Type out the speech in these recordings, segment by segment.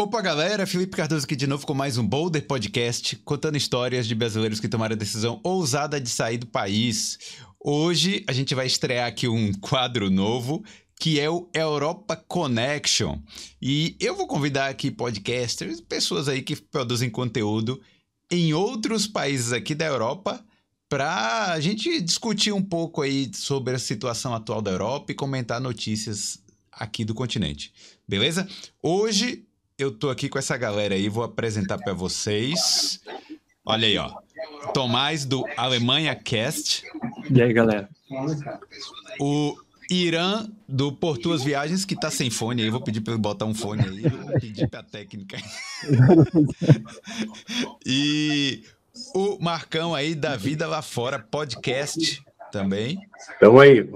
Opa, galera, Felipe Cardoso aqui de novo com mais um Boulder Podcast, contando histórias de brasileiros que tomaram a decisão ousada de sair do país. Hoje a gente vai estrear aqui um quadro novo que é o Europa Connection. E eu vou convidar aqui podcasters, pessoas aí que produzem conteúdo em outros países aqui da Europa para a gente discutir um pouco aí sobre a situação atual da Europa e comentar notícias aqui do continente. Beleza? Hoje eu tô aqui com essa galera aí, vou apresentar para vocês. Olha aí, ó. Tomás do Alemanha Cast. E aí, galera? O Irã do Portuas Viagens, que tá sem fone aí, vou pedir para ele botar um fone aí, vou pedir pra técnica. e o Marcão aí da Vida Lá Fora Podcast também. Tamo aí,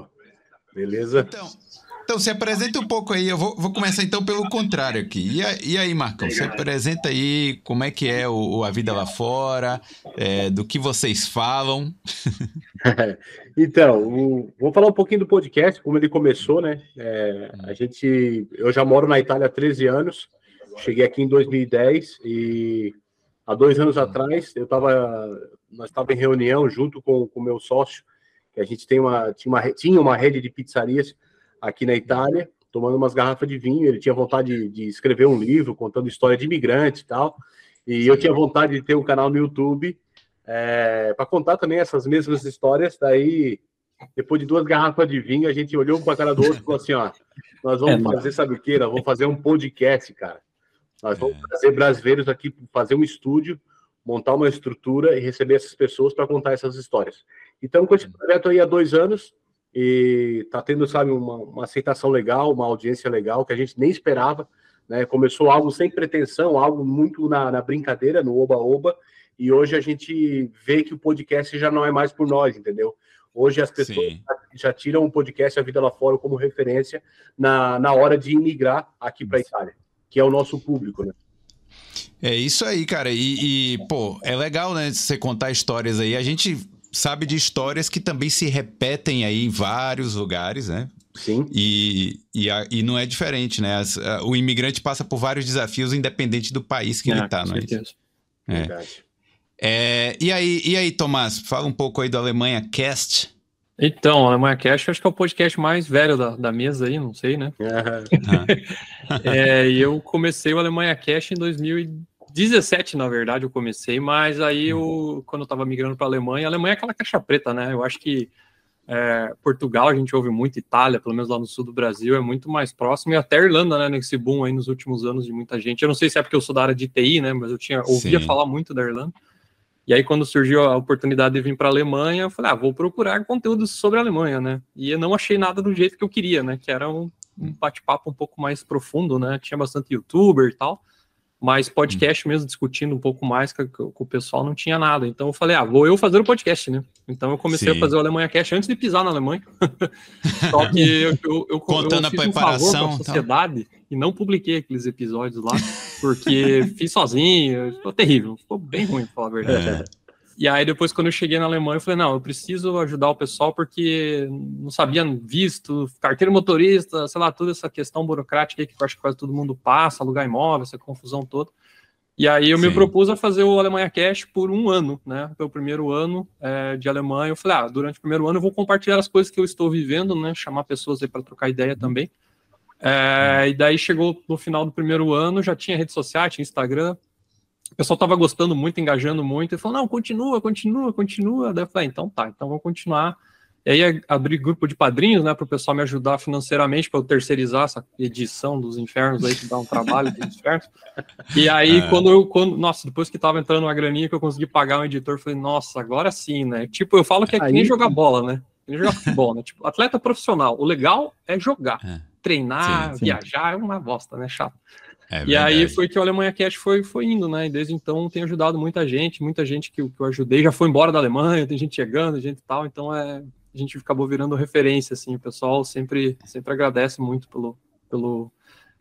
beleza? Então, então, se apresenta um pouco aí. Eu vou, vou começar então pelo contrário aqui. E, aí, Marcão, se apresenta aí como é que é o, a vida lá fora, é, do que vocês falam. então, o, vou falar um pouquinho do podcast, como ele começou, né? É, a gente, eu já moro na Itália há 13 anos, cheguei aqui em 2010 e há dois anos atrás eu tava, nós estávamos em reunião junto com o meu sócio, que a gente tem uma, tinha, uma, tinha uma rede de pizzarias aqui na Itália, tomando umas garrafas de vinho. Ele tinha vontade de, de escrever um livro contando história de imigrante e tal. E eu tinha vontade de ter um canal no YouTube é, para contar também essas mesmas histórias. Daí, depois de duas garrafas de vinho, a gente olhou para a cara do outro e falou assim: ó, nós vamos é, fazer, sabe o que? Nós vamos fazer um podcast, cara. Nós vamos é. trazer brasileiros aqui, fazer um estúdio, montar uma estrutura e receber essas pessoas para contar essas histórias. Então, com esse projeto aí há dois anos, e tá tendo, sabe, uma, uma, aceitação legal, uma audiência legal que a gente nem esperava, né? Começou algo sem pretensão, algo muito na, na brincadeira, no oba-oba, e hoje a gente vê que o podcast já não é mais por nós, entendeu? Hoje as pessoas já, já tiram o podcast A Vida Lá Fora como referência na, na hora de imigrar aqui para a Itália, que é o nosso público, né? É isso aí, cara. E, e, pô, é legal, né? Você contar histórias aí. A gente sabe de histórias que também se repetem aí em vários lugares, né? Sim. E, e, a, e não é diferente, né? As, a, o imigrante passa por vários desafios, independente do país que é, ele está, não é? É. Verdade. É, e, aí, e aí, Tomás, fala um pouco aí do Alemanha Cast. Então, Alemanha Cast acho que é o podcast mais velho da, da mesa aí, não sei, né? é, e eu comecei o Alemanha Cast em 2000 17, na verdade, eu comecei, mas aí eu, quando eu estava migrando para a Alemanha, a Alemanha é aquela caixa preta, né? Eu acho que é, Portugal a gente ouve muito, Itália, pelo menos lá no sul do Brasil, é muito mais próximo, e até Irlanda, né? Nesse boom aí nos últimos anos de muita gente. Eu não sei se é porque eu sou da área de TI, né? Mas eu tinha ouvia Sim. falar muito da Irlanda. E aí, quando surgiu a oportunidade de vir para a Alemanha, eu falei, ah, vou procurar conteúdo sobre a Alemanha, né? E eu não achei nada do jeito que eu queria, né? Que era um, um bate-papo um pouco mais profundo, né? Tinha bastante youtuber e tal. Mas podcast mesmo, discutindo um pouco mais com, com, o pessoal, não tinha nada. Então eu falei, ah, vou eu fazer o podcast, né? Então eu comecei Sim. a fazer o Alemanha Cast antes de pisar na Alemanha. Só que eu, eu, eu, Contando eu fiz a preparação, um sociedade então. e não publiquei aqueles episódios lá, porque fiz sozinho, ficou terrível, ficou bem ruim, pra falar a verdade. É. E aí, depois, quando eu cheguei na Alemanha, eu falei, não, eu preciso ajudar o pessoal porque não sabia visto, carteira motorista, sei lá, toda essa questão burocrática aí que eu acho que quase todo mundo passa, alugar imóvel, essa confusão toda. E aí eu Sim. me propus a fazer o Alemanha Cash por um ano, né? Pelo primeiro ano é, de Alemanha, eu falei, ah, durante o primeiro ano eu vou compartilhar as coisas que eu estou vivendo, né? Chamar pessoas aí para trocar ideia também. É, e daí chegou no final do primeiro ano, já tinha rede social, tinha Instagram, o pessoal estava gostando muito, engajando muito, e falou, não, continua, continua, continua. Daí eu falei, ah, então tá, então vou continuar. E aí abri grupo de padrinhos, né, para o pessoal me ajudar financeiramente para eu terceirizar essa edição dos infernos aí, que dá um trabalho dos infernos. E aí, é. quando eu, quando, nossa, depois que tava entrando uma graninha que eu consegui pagar um editor, eu falei, nossa, agora sim, né? Tipo, eu falo que é que nem jogar bola, né? Nem jogar futebol, né? Tipo, atleta profissional, o legal é jogar. É. Treinar, sim, sim. viajar é uma bosta, né? Chato. É e aí foi que o Alemanha Cash foi, foi indo, né? E desde então tem ajudado muita gente, muita gente que, que eu ajudei já foi embora da Alemanha, tem gente chegando, gente e tal, então é, a gente acabou virando referência, assim, o pessoal sempre, sempre agradece muito pelo, pelo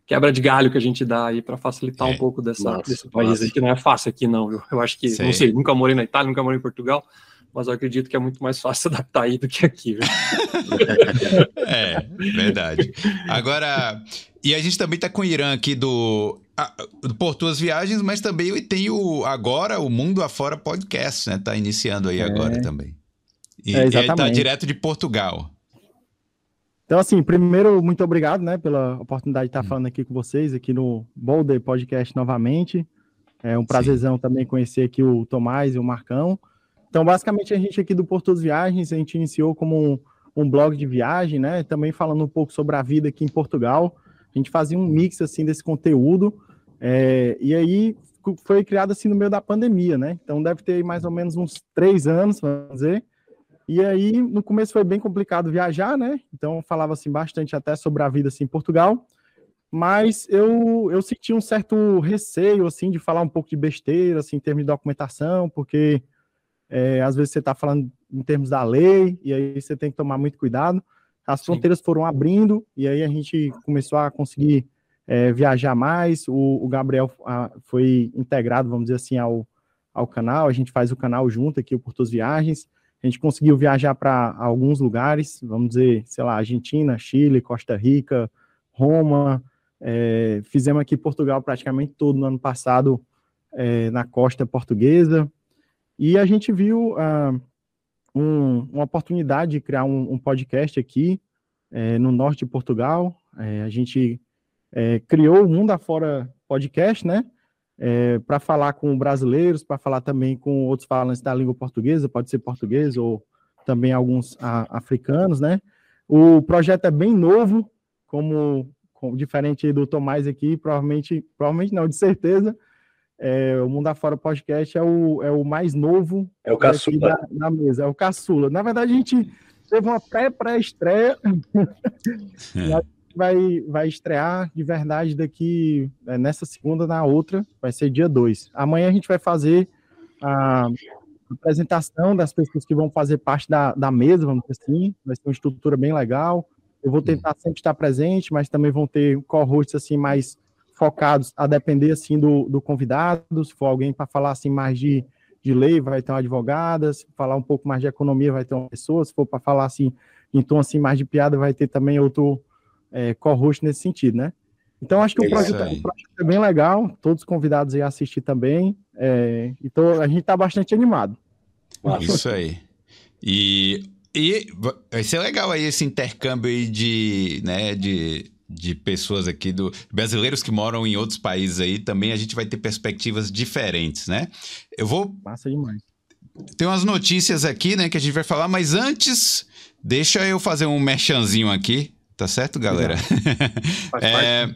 quebra de galho que a gente dá aí para facilitar é. um pouco dessa, nossa, desse país nossa. que não é fácil aqui, não, viu? Eu acho que, sei. não sei, nunca morei na Itália, nunca morei em Portugal, mas eu acredito que é muito mais fácil adaptar aí do que aqui, viu? é, verdade. Agora, e a gente também tá com o Irã aqui do por tuas viagens, mas também tem o agora o Mundo Afora Podcast, né? Tá iniciando aí é. agora também. E, é, exatamente. tá direto de Portugal. Então, assim, primeiro, muito obrigado, né, pela oportunidade de estar hum. falando aqui com vocês, aqui no Boulder Podcast novamente. É um prazerzão Sim. também conhecer aqui o Tomás e o Marcão. Então, basicamente, a gente aqui do Portos Viagens, a gente iniciou como um, um blog de viagem, né, também falando um pouco sobre a vida aqui em Portugal. A gente fazia um mix, assim, desse conteúdo. É, e aí, foi criado, assim, no meio da pandemia, né? Então, deve ter mais ou menos uns três anos, vamos dizer. E aí, no começo foi bem complicado viajar, né? Então, falava assim bastante até sobre a vida assim, em Portugal. Mas eu, eu senti um certo receio, assim, de falar um pouco de besteira, assim, em termos de documentação, porque é, às vezes você está falando em termos da lei, e aí você tem que tomar muito cuidado. As Sim. fronteiras foram abrindo, e aí a gente começou a conseguir é, viajar mais. O, o Gabriel a, foi integrado, vamos dizer assim, ao, ao canal. A gente faz o canal junto aqui, o Portos Viagens. A gente conseguiu viajar para alguns lugares, vamos dizer, sei lá, Argentina, Chile, Costa Rica, Roma. É, fizemos aqui Portugal praticamente todo no ano passado é, na costa portuguesa. E a gente viu ah, um, uma oportunidade de criar um, um podcast aqui é, no norte de Portugal. É, a gente é, criou o Mundo Afora Podcast, né? para falar com brasileiros, para falar também com outros falantes da língua portuguesa, pode ser português ou também alguns a, africanos, né? O projeto é bem novo, como, como diferente do Tomás aqui, provavelmente, provavelmente não, de certeza. É, o Mundo Afora Podcast é o, é o mais novo é o caçula. Da, da, mesa, é o caçula. Na verdade, a gente teve uma pré-pré-estreia. É. vai, vai estrear de verdade daqui é, nessa segunda, na outra, vai ser dia 2. Amanhã a gente vai fazer a apresentação das pessoas que vão fazer parte da, da mesa, vamos dizer assim, vai ser uma estrutura bem legal. Eu vou tentar sempre estar presente, mas também vão ter co-hosts assim mais focados a depender assim do, do convidado, se for alguém para falar assim mais de, de lei, vai ter uma advogada, se falar um pouco mais de economia, vai ter uma pessoa, se for para falar assim em tom assim mais de piada, vai ter também outro é, co-host nesse sentido, né? Então, acho que o projeto, o projeto, é bem legal, todos convidados aí a assistir também. É, então, a gente está bastante animado. Isso aí. E, e vai ser legal aí esse intercâmbio aí de, né, de, de pessoas aqui, do brasileiros que moram em outros países aí, também a gente vai ter perspectivas diferentes, né? Eu vou... Passa demais. Tem umas notícias aqui, né, que a gente vai falar, mas antes, deixa eu fazer um merchanzinho aqui. Tá certo, galera? é,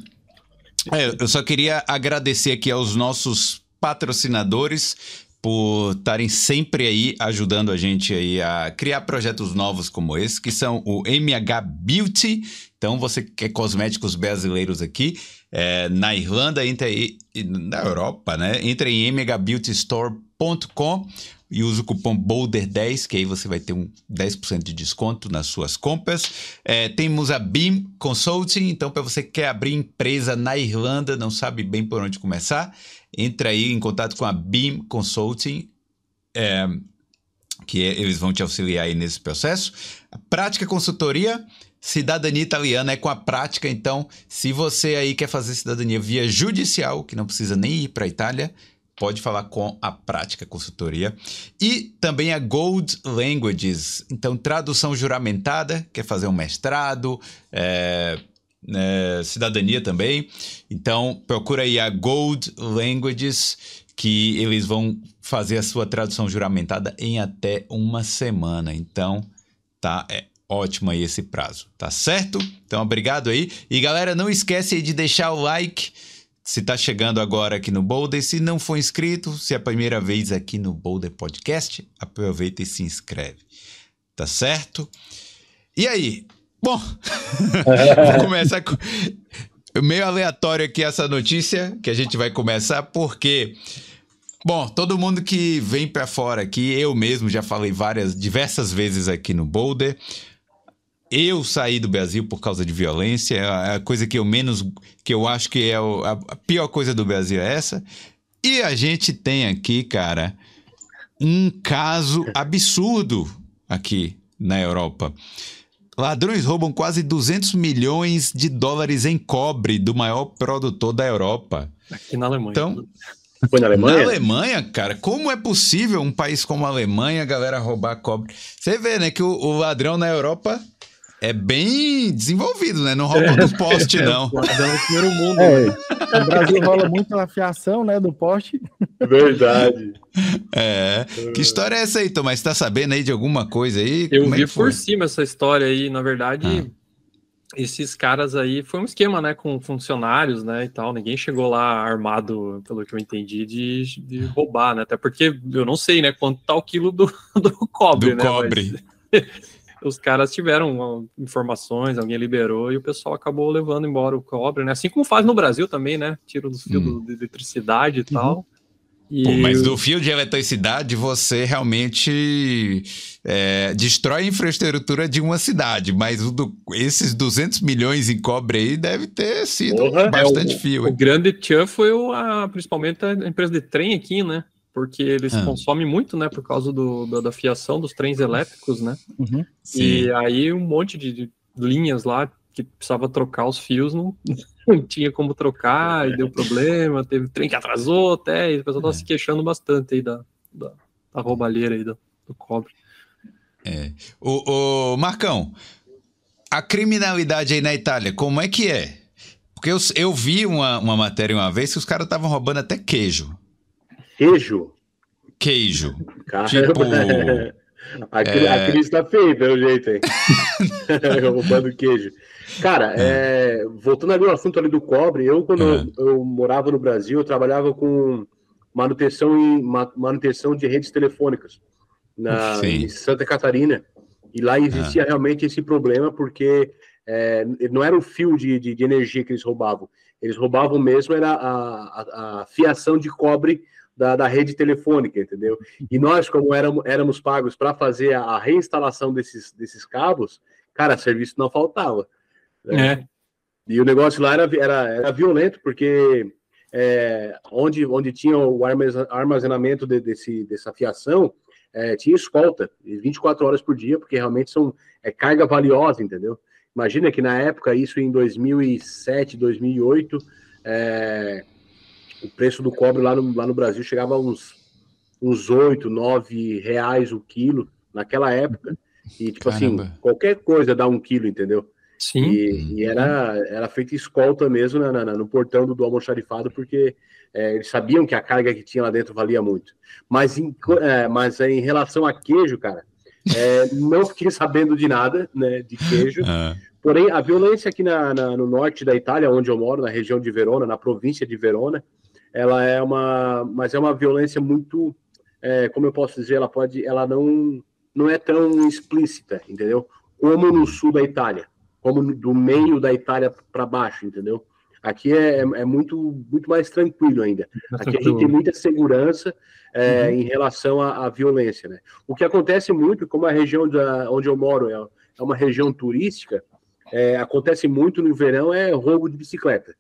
é, eu só queria agradecer aqui aos nossos patrocinadores por estarem sempre aí ajudando a gente aí a criar projetos novos como esse, que são o MH Beauty. Então, você que quer cosméticos brasileiros aqui, é, na Irlanda, entre na Europa, né? Entre em mhbeautystore.com e use o cupom BOULDER10, que aí você vai ter um 10% de desconto nas suas compras. É, temos a BIM Consulting, então para você que quer abrir empresa na Irlanda, não sabe bem por onde começar, entra aí em contato com a BIM Consulting, é, que é, eles vão te auxiliar aí nesse processo. Prática Consultoria, cidadania italiana é com a prática, então se você aí quer fazer cidadania via judicial, que não precisa nem ir para a Itália, pode falar com a Prática Consultoria. E também a Gold Languages, então tradução juramentada, quer fazer um mestrado, é, é, cidadania também. Então procura aí a Gold Languages, que eles vão fazer a sua tradução juramentada em até uma semana. Então tá, é ótimo aí esse prazo, tá certo? Então obrigado aí. E galera, não esquece de deixar o like se está chegando agora aqui no Boulder, se não for inscrito, se é a primeira vez aqui no Boulder Podcast, aproveita e se inscreve. Tá certo? E aí? Bom, vou começar com. Meio aleatório aqui essa notícia que a gente vai começar, porque. Bom, todo mundo que vem para fora aqui, eu mesmo já falei várias, diversas vezes aqui no Boulder, eu saí do Brasil por causa de violência, é a coisa que eu menos, que eu acho que é a pior coisa do Brasil é essa. E a gente tem aqui, cara, um caso absurdo aqui na Europa. ladrões roubam quase 200 milhões de dólares em cobre do maior produtor da Europa. Aqui na Alemanha. Então, Foi na Alemanha? Na Alemanha, cara, como é possível um país como a Alemanha, a galera roubar cobre? Você vê, né, que o, o ladrão na Europa é bem desenvolvido, né? Não rouba do poste, não. Guardando o primeiro mundo. É, né? no Brasil rola muito a fiação, né, do poste. Verdade. É. Que história é essa aí, Tomás? Você tá sabendo aí de alguma coisa aí? Eu Como é vi que foi? por cima essa história aí, na verdade, Ah. esses caras aí foi um esquema, né, com funcionários, né, e tal. Ninguém chegou lá armado, pelo que eu entendi, de, de roubar, né? Até porque eu não sei, né, quanto tá o quilo do, do cobre, Do né? cobre. mas os caras tiveram informações, alguém liberou e o pessoal acabou levando embora o cobre, né? Assim como faz no Brasil também, né? Tiro dos fios Hum. de eletricidade e tal. E Pô, mas do fio de eletricidade você realmente é, destrói a infraestrutura de uma cidade, mas o do- esses 200 milhões em cobre aí deve ter sido Porra, bastante é, o, fio. O hein? grande tchan foi o, a, principalmente a empresa de trem aqui, né? Porque eles Ah. consomem muito, né? Por causa do, da, da fiação dos trens elétricos, né? Uhum. E aí um monte de, de linhas lá que precisava trocar os fios, não, não tinha como trocar, e deu problema, teve trem que atrasou até, e o pessoal tava É. se queixando bastante aí da, da, da roubalheira aí do, do cobre. O, o Marcão, a criminalidade aí na Itália, como é que é? Porque eu, eu vi uma, uma matéria uma vez que os caras estavam roubando até queijo. Queijo. Queijo. Caramba. Tipo, A, é- a crise tá feia, pelo jeito, hein? Roubando queijo. Cara, é, voltando ali ao assunto ali do cobre, eu, quando É. eu, eu morava no Brasil, eu trabalhava com manutenção, em, ma- manutenção de redes telefônicas na, Sim. em Santa Catarina. E lá existia realmente esse problema, porque é, não era o fio de, de, de energia que eles roubavam. Eles roubavam mesmo era a, a, a fiação de cobre da, da rede telefônica, entendeu? E nós, como éramos, éramos pagos para fazer a, reinstalação desses, desses cabos, cara, serviço não faltava. né? É, E o negócio lá era, era, era violento, porque é, onde, onde tinha o armazen- armazenamento de- desse, dessa fiação, é, tinha escolta, e 24 horas por dia, porque realmente são é carga valiosa, entendeu? Imagina que na época, isso em 2007, 2008, é, o preço do cobre lá no, lá no Brasil chegava a uns, uns 8, 9 reais o quilo, naquela época. E, tipo Caramba. assim, qualquer coisa dá um quilo, entendeu? sim. E, e era, era feita escolta mesmo na- na- no portão do, do almoxarifado, porque é, eles sabiam que a carga que tinha lá dentro valia muito. Mas em, é, mas em relação a queijo, cara, é, não fiquei sabendo de nada né, de queijo. Ah, Porém, a violência aqui na, na- no norte da Itália, onde eu moro, na região de Verona, na província de Verona, ela é uma, mas é uma violência muito, é, como eu posso dizer, ela pode, ela não, não é tão explícita, entendeu? Como no sul da Itália, como no- do meio da Itália para baixo, entendeu? Aqui é, é muito, muito mais tranquilo ainda. Aqui a gente tem muita segurança é, em relação à, à violência, né? O que acontece muito, como a região da, onde eu moro é, é uma região turística, é, acontece muito no verão é roubo de bicicleta.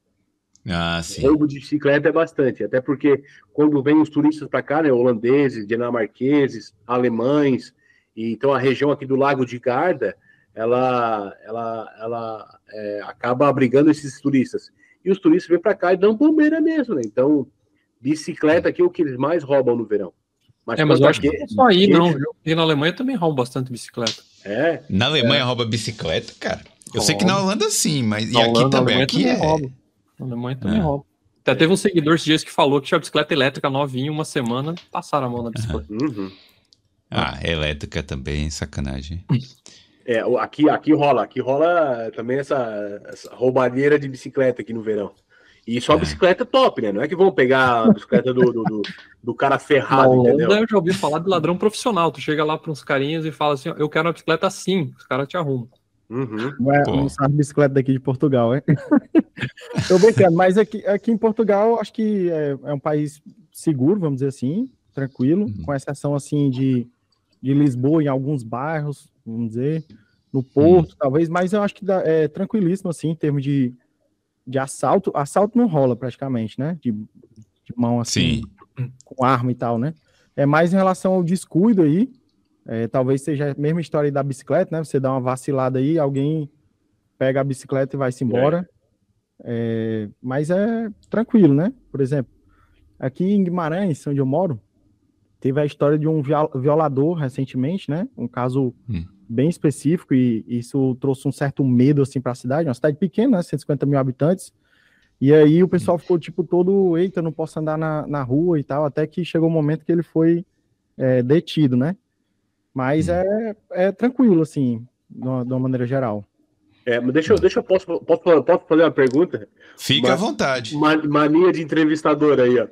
Ah, sim. Roubo de bicicleta é bastante, até porque quando vem os turistas para cá, né, holandeses, dinamarqueses, alemães, e então a região aqui do Lago de Garda, ela, ela, ela é, acaba abrigando esses turistas. E os turistas vêm para cá e dão bombeira mesmo, né? Então, bicicleta aqui é o que eles mais roubam no verão. É, mas eu acho que não é só aí, queijo, não. viu? E na Alemanha também roubam bastante bicicleta. É, Na Alemanha rouba bicicleta, cara? Eu sei que na Holanda sim, mas e aqui Holanda, também. Aqui também é. rouba. Na Alemanha também É. rouba. Até teve um seguidor esses dias que falou que tinha bicicleta elétrica novinha, uma semana, passaram a mão na bicicleta. uhum. Ah, elétrica também, sacanagem. É, o- aqui, aqui rola, aqui rola também essa, essa roubalheira de bicicleta aqui no verão. E só É. bicicleta top, né? Não é que vão pegar a bicicleta do, do, do, do cara ferrado, Holanda entendeu? eu já ouvi falar de ladrão profissional. Tu chega lá para uns carinhas e fala assim: eu quero uma bicicleta assim. Os caras te arrumam. Uhum. Não é não sabe bicicleta daqui de Portugal, é? Tô brincando, mas aqui, aqui em Portugal, acho que é, é um país seguro, vamos dizer assim, tranquilo, Uhum. com exceção, assim, de, de Lisboa, em alguns bairros, vamos dizer, no Porto, talvez, mas eu acho que dá- é tranquilíssimo, assim, em termos de, de assalto. Assalto não rola, praticamente, né? De, de mão, assim, Sim. com arma e tal, né? É mais em relação ao descuido aí, É, talvez seja a mesma história da bicicleta, né? Você dá uma vacilada aí, alguém pega a bicicleta e vai-se embora. É, mas é tranquilo, né? Por exemplo, aqui em Guimarães, onde eu moro, teve a história de um violador recentemente, né? Um caso hum. bem específico e isso trouxe um certo medo assim para a cidade, uma cidade pequena, né? 150 mil habitantes. E aí o pessoal ficou tipo todo, eita, não posso andar na, na rua e tal, até que chegou o um momento que ele foi é, detido, né? Mas hum. é, é tranquilo, assim, de uma, de uma maneira geral. É, mas deixa eu, deixa eu posso, posso, posso fazer uma pergunta? Fica à vontade. Mania de entrevistador aí, ó.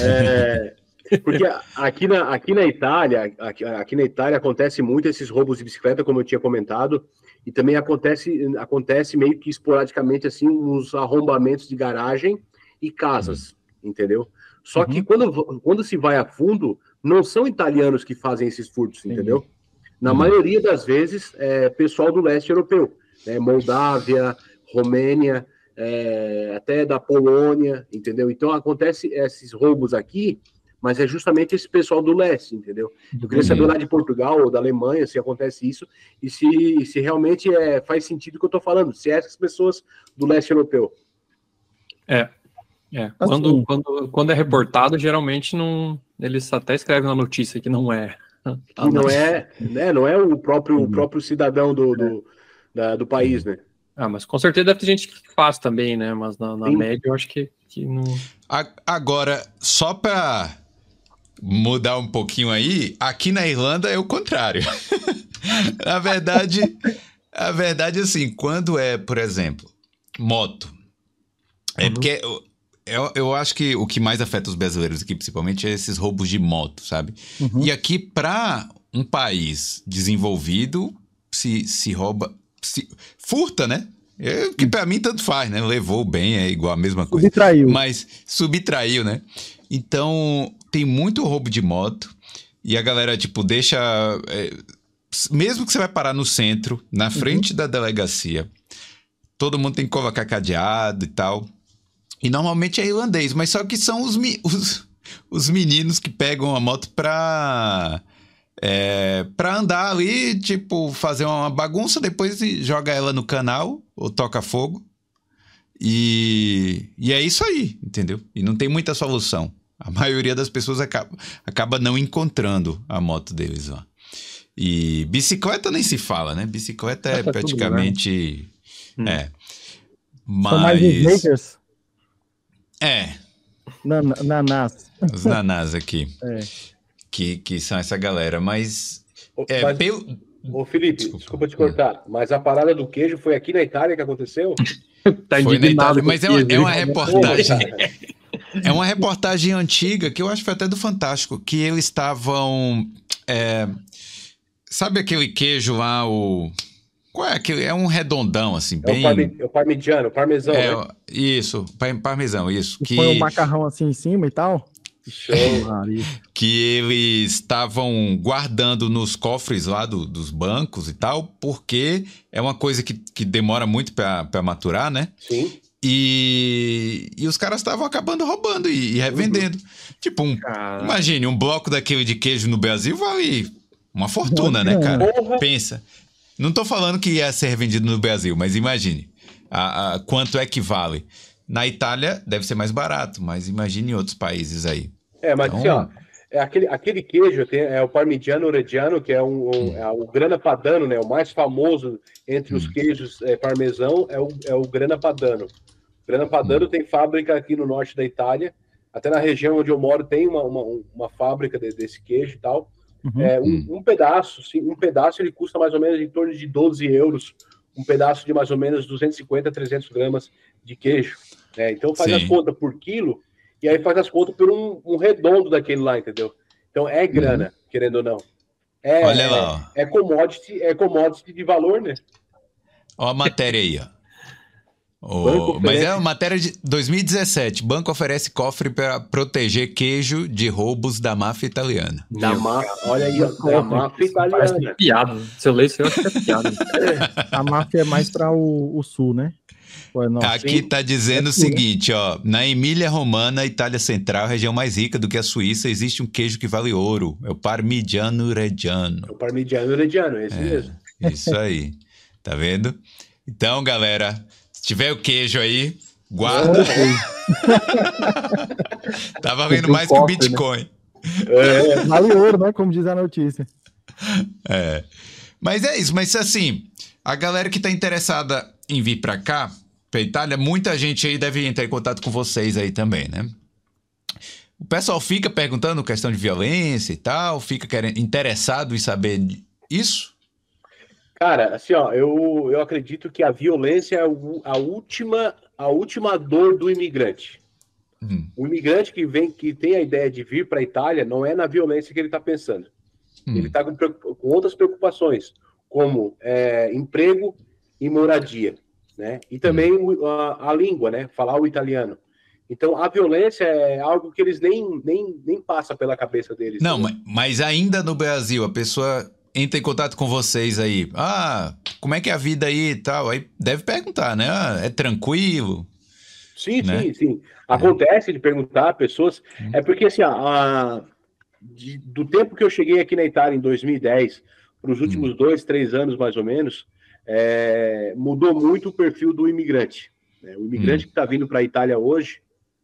É, porque aqui na, aqui na Itália, aqui, aqui, na Itália acontece muito esses roubos de bicicleta, como eu tinha comentado, e também acontece, acontece meio que esporadicamente assim uns arrombamentos de garagem e casas, uhum. entendeu? Só uhum. que quando, quando se vai a fundo, não são italianos que fazem esses furtos, entendeu? Na uhum. maioria das vezes, é pessoal do leste europeu né, Moldávia, Romênia, é, até da Polônia, entendeu? Então acontece esses roubos aqui, mas é justamente esse pessoal do leste, entendeu? Eu queria saber lá de Portugal ou da Alemanha se acontece isso e se, se realmente é, faz sentido o que eu estou falando, se é essas pessoas do leste europeu. É, é. Quando, assim, quando, quando é reportado, geralmente não. Eles até escrevem na notícia que não é. Que não é, né, não é o próprio, o próprio cidadão do, do, da, do país, né? Ah, mas com certeza deve ter gente que faz também, né? Mas na, na média eu acho que, que não. Agora, só para mudar um pouquinho aí, aqui na Irlanda é o contrário. na verdade, a verdade assim, quando é, por exemplo, moto, é uhum. porque eu, eu acho que o que mais afeta os brasileiros aqui, principalmente, é esses roubos de moto, sabe? Uhum. E aqui, para um país desenvolvido, se, se rouba se, furta, né? É, que para mim tanto faz, né? Levou bem, é igual a mesma coisa. Subtraiu. Mas subtraiu, né? Então, tem muito roubo de moto. E a galera, tipo, deixa. É, mesmo que você vai parar no centro, na frente uhum. da delegacia, todo mundo tem que colocar cadeado e tal. E normalmente é irlandês, mas só que são os, os, os meninos que pegam a moto pra é, pra andar ali, tipo, fazer uma bagunça, depois joga ela no canal ou toca fogo. E, e é isso aí, entendeu? E não tem muita solução. A maioria das pessoas acaba, acaba não encontrando a moto deles lá. E bicicleta nem se fala, né? Bicicleta é tá praticamente. Tudo, né? É. Mas. São mais os makers? É. nanás. Os nanás aqui. É que, que são essa galera, mas. É, mas pelo... Ô, Felipe, desculpa, desculpa te cortar, mas a parada do queijo foi aqui na Itália que aconteceu? tá foi na Itália, mas é uma, é uma reportagem. é uma reportagem antiga que eu acho que foi até do Fantástico, que eles estavam. É, sabe aquele queijo lá, o. Qual é aquele? É um redondão, assim, é bem. O, é o parmigiano, o parmesão. É, né? Isso, parmesão, isso. Que... Foi um macarrão assim em cima e tal? Show. que eles estavam guardando nos cofres lá do, dos bancos e tal, porque é uma coisa que, que demora muito para maturar, né? Sim. E, e os caras estavam acabando roubando e, e revendendo. Uhum. Tipo, um, imagine, um bloco daquele de queijo no Brasil vale uma fortuna, né, cara? Porra. Pensa. Não tô falando que ia ser vendido no Brasil, mas imagine a, a, quanto é que vale. Na Itália deve ser mais barato, mas imagine em outros países aí. É, mas então... assim, ó, é aquele, aquele queijo tem, é o parmigiano reggiano, que é, um, um hum. é o grana padano, né? O mais famoso entre hum. os queijos é, parmesão é o, é o grana padano. O grana padano hum. tem fábrica aqui no norte da Itália, até na região onde eu moro tem uma, uma, uma fábrica de, desse queijo e tal. Uhum. É, um, um, pedaço, sim, um pedaço ele custa mais ou menos em torno de 12 euros, um pedaço de mais ou menos 250 300 gramas de queijo. Né? Então faz sim. as contas por quilo, e aí faz as contas por um, um redondo daquele lá, entendeu? Então é grana, uhum. querendo ou não. É, Olha lá. É, é, commodity, é commodity de valor, né? Olha a matéria aí, ó. O, mas é uma matéria de 2017. Banco oferece cofre para proteger queijo de roubos da máfia italiana. Da máfia, olha aí, da máfia italiana. piada. Se eu ler isso, eu acho que é piada. a máfia é mais para o, o, sul, né? Aqui está dizendo é o seguinte, ó, na Emília Romana, Itália Central, região mais rica do que a Suíça, existe um queijo que vale ouro, é o Parmigiano Reggiano. É o Parmigiano Reggiano, é esse é, mesmo. Isso aí, tá vendo? Então, galera, tiver o queijo aí, guarda. tá valendo mais que o né? Bitcoin. Né? É. Vale ouro, né? Como diz a notícia. É. Mas é isso, mas assim, a galera que tá interessada em vir para cá, pra Itália, muita gente aí deve entrar em contato com vocês aí também, né? O pessoal fica perguntando questão de violência e tal, fica querendo, interessado em saber isso? Cara, assim, ó, eu, eu acredito que a violência é a última, a última dor do imigrante. Hum. O imigrante que vem, que tem a ideia de vir para a Itália, não é na violência que ele está pensando. Hum. Ele está com, com, outras preocupações, como é, emprego e moradia, né? E também hum. a, a, língua, né? Falar o italiano. Então, a violência é algo que eles nem, nem, nem passa pela cabeça deles. Não, mas ainda no Brasil, a pessoa entra em contato com vocês aí. Ah, como é que é a vida aí e tal? Aí deve perguntar, né? Ah, é tranquilo? Sim, né? sim, sim. Acontece de perguntar a pessoas. Hum. É porque, assim, a, a de, do tempo que eu cheguei aqui na Itália, em 2010, para os últimos hum. dois, três anos mais ou menos, é, mudou muito o perfil do imigrante. Né? O imigrante hum. que está vindo para a Itália hoje,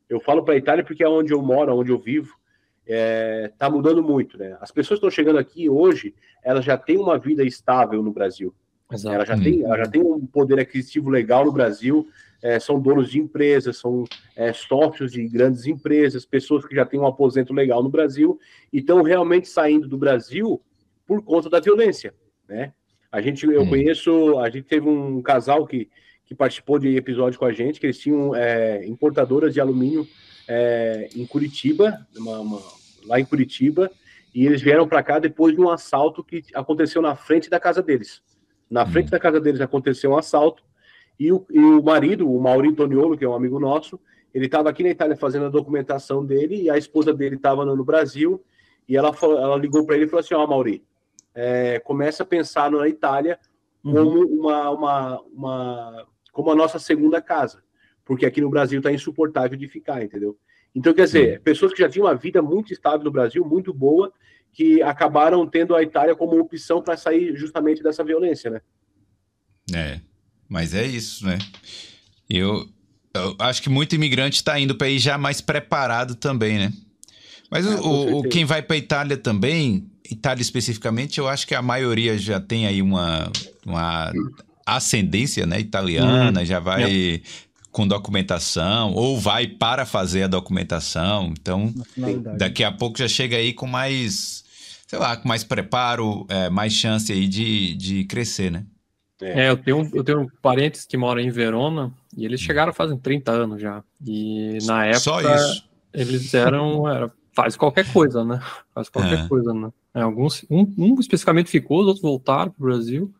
eu falo para a Itália porque é onde eu moro, onde eu vivo, está é, tá mudando muito. Né? As pessoas que estão chegando aqui hoje, elas já têm uma vida estável no Brasil. Exato. Ela já, tem, ela já tem um poder aquisitivo legal no Brasil, é, são donos de empresas, são é, sócios de grandes empresas, pessoas que já têm um aposento legal no Brasil e estão realmente saindo do Brasil por conta da violência, né? A gente, eu hum. conheço, a gente teve um casal que, que participou de episódio com a gente, que eles tinham é, importadoras de alumínio é, em Curitiba, uma, uma, lá em Curitiba, e eles vieram para cá depois de um assalto que aconteceu na frente da casa deles. Na frente hum. da casa deles aconteceu um assalto, e o, e o marido, o Maurício Toniolo, que é um amigo nosso, ele estava aqui na Itália fazendo a documentação dele e a esposa dele estava no Brasil e ela, falou, ela ligou para ele e falou assim: Ó, oh, Mauri, é, começa a pensar na Itália como uhum. uma, uma, uma, como a nossa segunda casa, porque aqui no Brasil está insuportável de ficar, entendeu? Então, quer dizer, pessoas que já tinham uma vida muito estável no Brasil, muito boa, que acabaram tendo a Itália como opção para sair justamente dessa violência, né? É, mas é isso, né? Eu, eu acho que muito imigrante está indo para aí já mais preparado também, né? Mas é, o, o, quem vai para Itália também, Itália especificamente, eu acho que a maioria já tem aí uma, uma ascendência né, italiana, hum, já vai é. Com documentação, ou vai para fazer a documentação. Então, daqui a pouco já chega aí com mais, sei lá, com mais preparo, é, mais chance aí de, de crescer, né? É, eu, tenho, eu tenho parentes que moram em Verona e eles chegaram fazem 30 anos já. E na época. Só isso. Eles eram. Era, faz qualquer coisa, né? Faz qualquer é. coisa, né? É, alguns, um, um, especificamente ficou, os outros voltaram para o Brasil.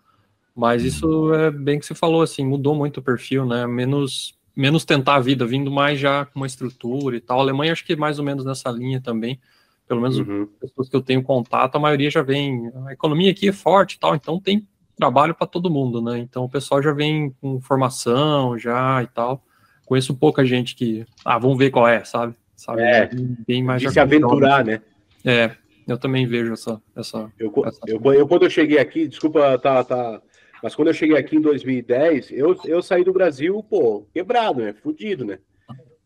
Mas isso é bem que você falou, assim, mudou muito o perfil, né? Menos, menos tentar a vida, vindo mais já com uma estrutura e tal. A Alemanha acho que é mais ou menos nessa linha também. Pelo menos uhum. pessoas que eu tenho contato, a maioria já vem. A economia aqui é forte e tal, então tem trabalho para todo mundo, né? Então o pessoal já vem com formação já e tal. Conheço pouca gente que, ah, vamos ver qual é, sabe? sabe? É, bem mais de se aventurar, né? É, eu também vejo essa. essa, eu, essa... Eu, eu, quando eu cheguei aqui, desculpa, tá, tá. Mas quando eu cheguei aqui em 2010, eu, eu saí do Brasil, pô, quebrado, né? Fudido, né?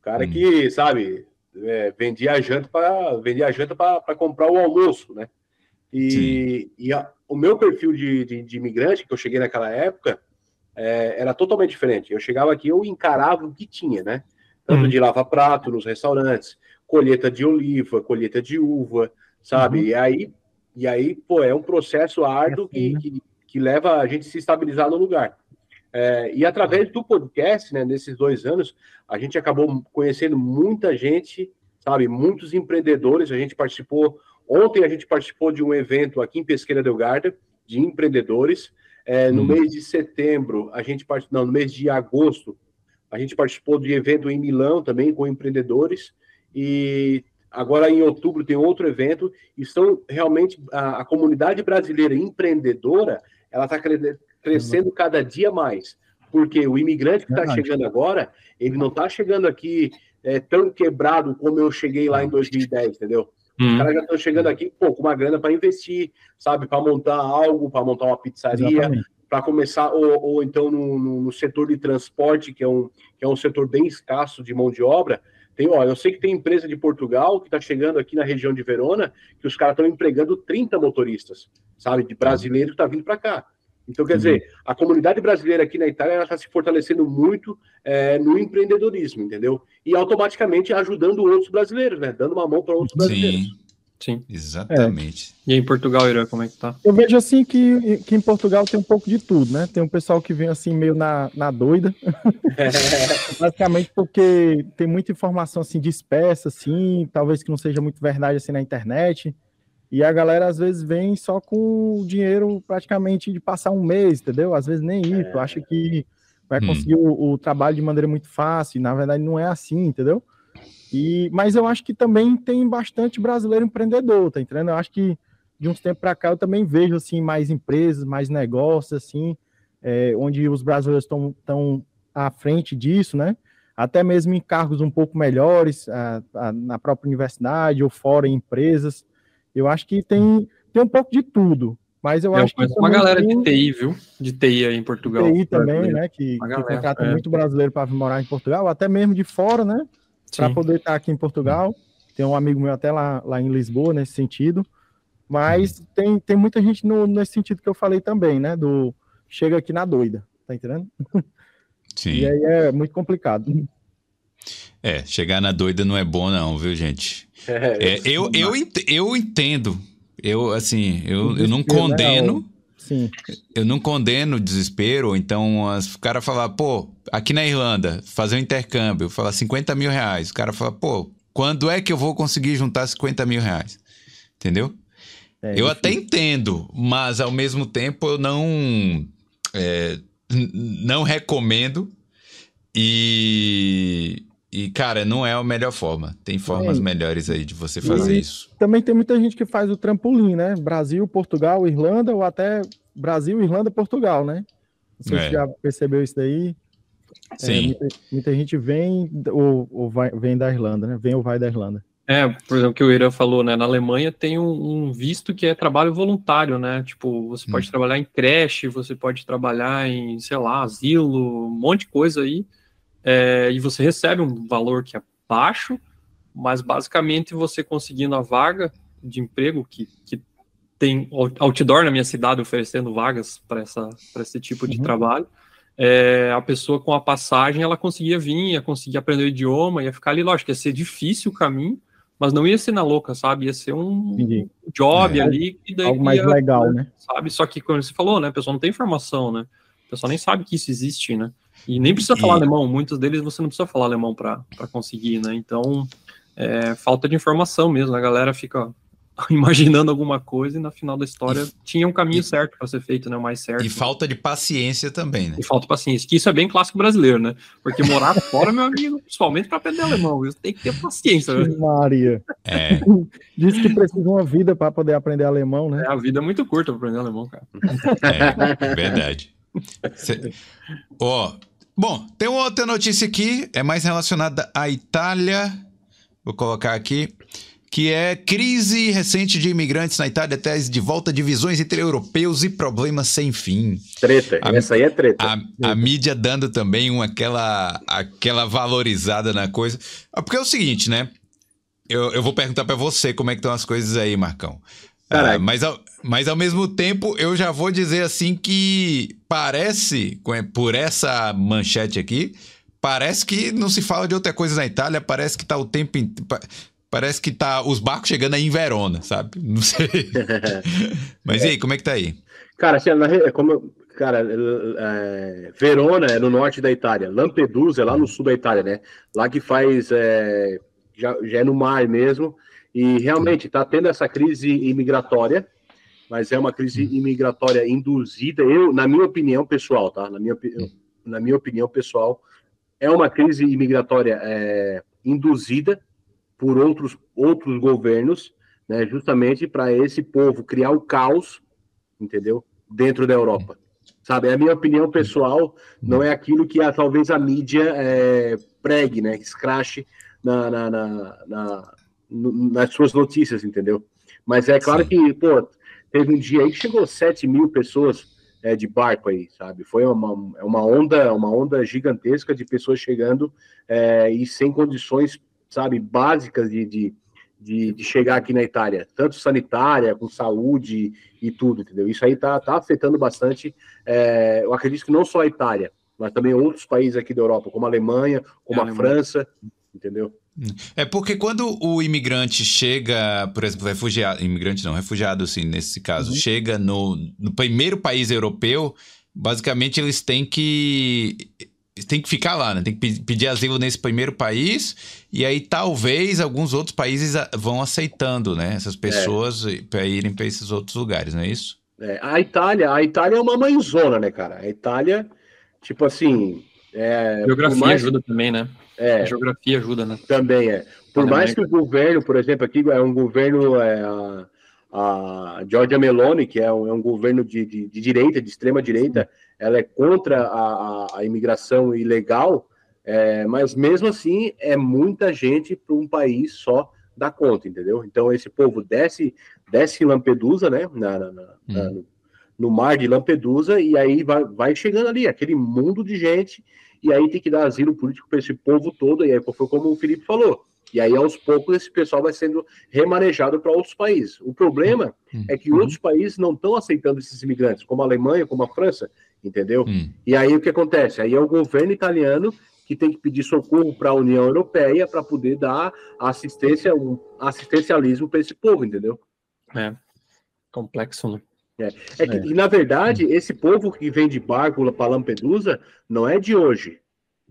Cara hum. que, sabe, é, vendia a janta para vendia a janta para comprar o almoço, né? E, e a, o meu perfil de, de, de, imigrante, que eu cheguei naquela época, é, era totalmente diferente. Eu chegava aqui, eu encarava o que tinha, né? Tanto uhum. de lava-prato nos restaurantes, colheita de oliva, colheita de uva, sabe? Uhum. E aí, e aí, pô, é um processo árduo que, né? que, que, leva a gente a se estabilizar no lugar. É, e através do podcast, né, nesses dois anos, a gente acabou conhecendo muita gente, sabe? Muitos empreendedores. A gente participou Ontem a gente participou de um evento aqui em Pesqueira del Garda, de empreendedores. É, no hum. mês de setembro, a gente não, no mês de agosto, a gente participou de evento em Milão também com empreendedores. E agora em outubro tem outro evento. Estão realmente a, a comunidade brasileira empreendedora, ela está crescendo cada dia mais, Porque o imigrante que está chegando agora, ele não está chegando aqui é, tão quebrado como eu cheguei lá em 2010, entendeu? Hum. Os caras já estão chegando aqui pô, com uma grana para investir, sabe? Para montar algo, para montar uma pizzaria, para começar, ou, ou então no, no, no, setor de transporte, que é, um, que é um setor bem escasso de mão de obra. Tem, ó, eu sei que tem empresa de Portugal que está chegando aqui na região de Verona, que os caras estão empregando 30 motoristas, sabe? De brasileiro que está vindo para cá. Então, quer uhum. dizer, a comunidade brasileira aqui na Itália está se fortalecendo muito é, no empreendedorismo, entendeu? E automaticamente ajudando outros brasileiros, né? Dando uma mão para outros brasileiros. Sim. Exatamente. É. E em Portugal, Irã, como é que tá? Eu vejo assim que, que em Portugal tem um pouco de tudo, né? Tem um pessoal que vem assim meio na, na doida. Basicamente porque tem muita informação assim dispersa, assim, talvez que não seja muito verdade assim na internet. E a galera às vezes vem só com o dinheiro praticamente de passar um mês, entendeu? Às vezes nem isso, é. acha que vai hum. conseguir hum. o, o, trabalho de maneira muito fácil, e na verdade não é assim, entendeu? E, mas eu acho que também tem bastante brasileiro empreendedor, tá entendendo? Eu acho que de uns tempos para cá eu também vejo assim mais empresas, mais negócios assim, é, onde os brasileiros estão tão à frente disso, né? Até mesmo em cargos um pouco melhores, a, a, na própria universidade ou fora em empresas. Eu acho que tem, tem um pouco de tudo. Mas eu, eu acho que. Uma galera tem... de TI, viu? De TI aí em Portugal. TI também, né? Que, que contrata é. muito brasileiro para morar em Portugal, até mesmo de fora, né? Para poder estar aqui em Portugal. Tem um amigo meu até lá, lá em Lisboa, nesse sentido. Mas tem, tem muita gente no, nesse sentido que eu falei também, né? Do chega aqui na doida, tá entendendo? Sim. E aí é muito complicado. É, chegar na doida não é bom, não, viu, gente? É, é eu, eu, eu entendo. Eu, assim, eu, eu não condeno. Sim. Eu não condeno o desespero, então o cara falar, pô, aqui na Irlanda, fazer um intercâmbio, falar 50 mil reais. O cara fala, pô, quando é que eu vou conseguir juntar 50 mil reais? Entendeu? É, eu até entendo, mas ao mesmo tempo eu não. É, não recomendo. E, e, cara, não é a melhor forma. Tem formas é. melhores aí de você fazer e isso. Também tem muita gente que faz o trampolim, né? Brasil, Portugal, Irlanda, ou até Brasil, Irlanda, Portugal, né? Não sei é. se já percebeu isso daí. É, Sim. É, muita, muita, gente vem ou, ou vai, vem da Irlanda, né? Vem ou vai da Irlanda. É, por exemplo, o que o Irã falou, né? Na Alemanha tem um, um, visto que é trabalho voluntário, né? Tipo, você pode hum. trabalhar em creche, você pode trabalhar em, sei lá, asilo, um monte de coisa aí é, e você recebe um valor que é baixo, mas basicamente você conseguindo a vaga de emprego que, que tem outdoor na minha cidade oferecendo vagas para esse tipo de uhum. trabalho. É, a pessoa com a passagem ela conseguia vir, ia conseguir aprender o idioma, ia ficar ali, lógico, ia ser difícil o caminho, mas não ia ser na louca, sabe? Ia ser um job é, ali. Algo mais ia, legal, né? Sabe? Só que, como você falou, né? A pessoa não tem informação, né? A pessoa nem sabe que isso existe, né? E nem precisa falar alemão, muitos deles você não precisa falar alemão para conseguir, né? Então, é, falta de informação mesmo, a galera fica imaginando alguma coisa e no final da história e, tinha um caminho e, certo para ser feito, né? O mais certo. E falta de paciência também, né? E falta de paciência, que isso é bem clássico brasileiro, né? Porque morar fora, meu amigo, principalmente para aprender alemão, isso tem que ter paciência. Né? Maria. É. Diz que precisa de uma vida para poder aprender alemão, né? É, a vida é muito curta para aprender alemão, cara. É, verdade. Ó, oh, Bom, tem uma outra notícia aqui, é mais relacionada à Itália. Vou colocar aqui. Que é crise recente de imigrantes na Itália, tese de volta divisões entre europeus e problemas sem fim. Treta, a, essa aí é treta. A, a, mídia dando também uma, aquela, aquela valorizada na coisa. Ah, porque é o seguinte, né? Eu, eu vou perguntar para você como é que estão as coisas aí, Marcão. Ah, mas, ao, mas ao mesmo tempo, eu já vou dizer assim que parece, por essa manchete aqui, parece que não se fala de outra coisa na Itália, parece que tá o tempo. Parece que tá os barcos chegando aí em Verona, sabe? Não sei. mas é. e aí, como é que tá aí? Cara, assim, na, como, cara, é, Verona é no norte da Itália, Lampedusa é lá no sul da Itália, né? Lá que faz. É, já, já é no mar mesmo. E realmente está tendo essa crise imigratória, mas é uma crise imigratória induzida. Eu, na minha opinião pessoal, tá? Na minha, na minha opinião pessoal, é uma crise imigratória é, induzida por outros, outros governos, né, justamente para esse povo criar o caos, entendeu? Dentro da Europa. Sabe, é a minha opinião pessoal, não é aquilo que a, talvez a mídia é, pregue, né? Escrache na, na, na, na, nas suas notícias, entendeu? Mas é claro Sim. que, pô, teve um dia aí que chegou 7 mil pessoas é, de barco aí, sabe? Foi uma, é uma onda, uma onda gigantesca de pessoas chegando é, e sem condições, sabe, básicas de, de de, de, chegar aqui na Itália, tanto sanitária, com saúde e tudo, entendeu? Isso aí tá, tá afetando bastante, é, eu acredito que não só a Itália, mas também outros países aqui da Europa, como a Alemanha, como é a, a França, entendeu? É porque quando o imigrante chega, por exemplo, refugiado, imigrante não, refugiado, assim, nesse caso, uhum. chega no, no primeiro país europeu, basicamente eles têm que tem que ficar lá, né? Tem que pedir asilo nesse primeiro país e aí talvez alguns outros países vão aceitando, né? Essas é. pessoas é. para irem para esses outros lugares, não é isso? É, a Itália, a Itália é uma mãezona, né, cara? A Itália, tipo assim, é, geografia mais... ajuda também, né? É, a geografia ajuda, né? Também é. Por mais que o governo, por exemplo, aqui é um governo é, a, a Giorgia Meloni, que é um, é um governo de, de, de, direita, de extrema direita, ela é contra a, a, a imigração ilegal, é, mas mesmo assim é muita gente para um país só dar conta, entendeu? Então esse povo desce, desce em Lampedusa, né? Na, na, na, hum. no mar de Lampedusa, e aí vai, vai chegando ali, aquele mundo de gente, e aí tem que dar asilo político para esse povo todo, e aí foi como o Felipe falou. E aí, aos poucos, esse pessoal vai sendo remanejado para outros países. O problema hum. é que outros países não estão aceitando esses imigrantes, como a Alemanha, como a França, entendeu? Hum. E aí o que acontece? Aí é o governo italiano que tem que pedir socorro para a União Europeia para poder dar assistência, um assistencialismo para esse povo, entendeu? É complexo, né? É, é que, é. E, na verdade, esse povo que vem de barco para Lampedusa não é de hoje.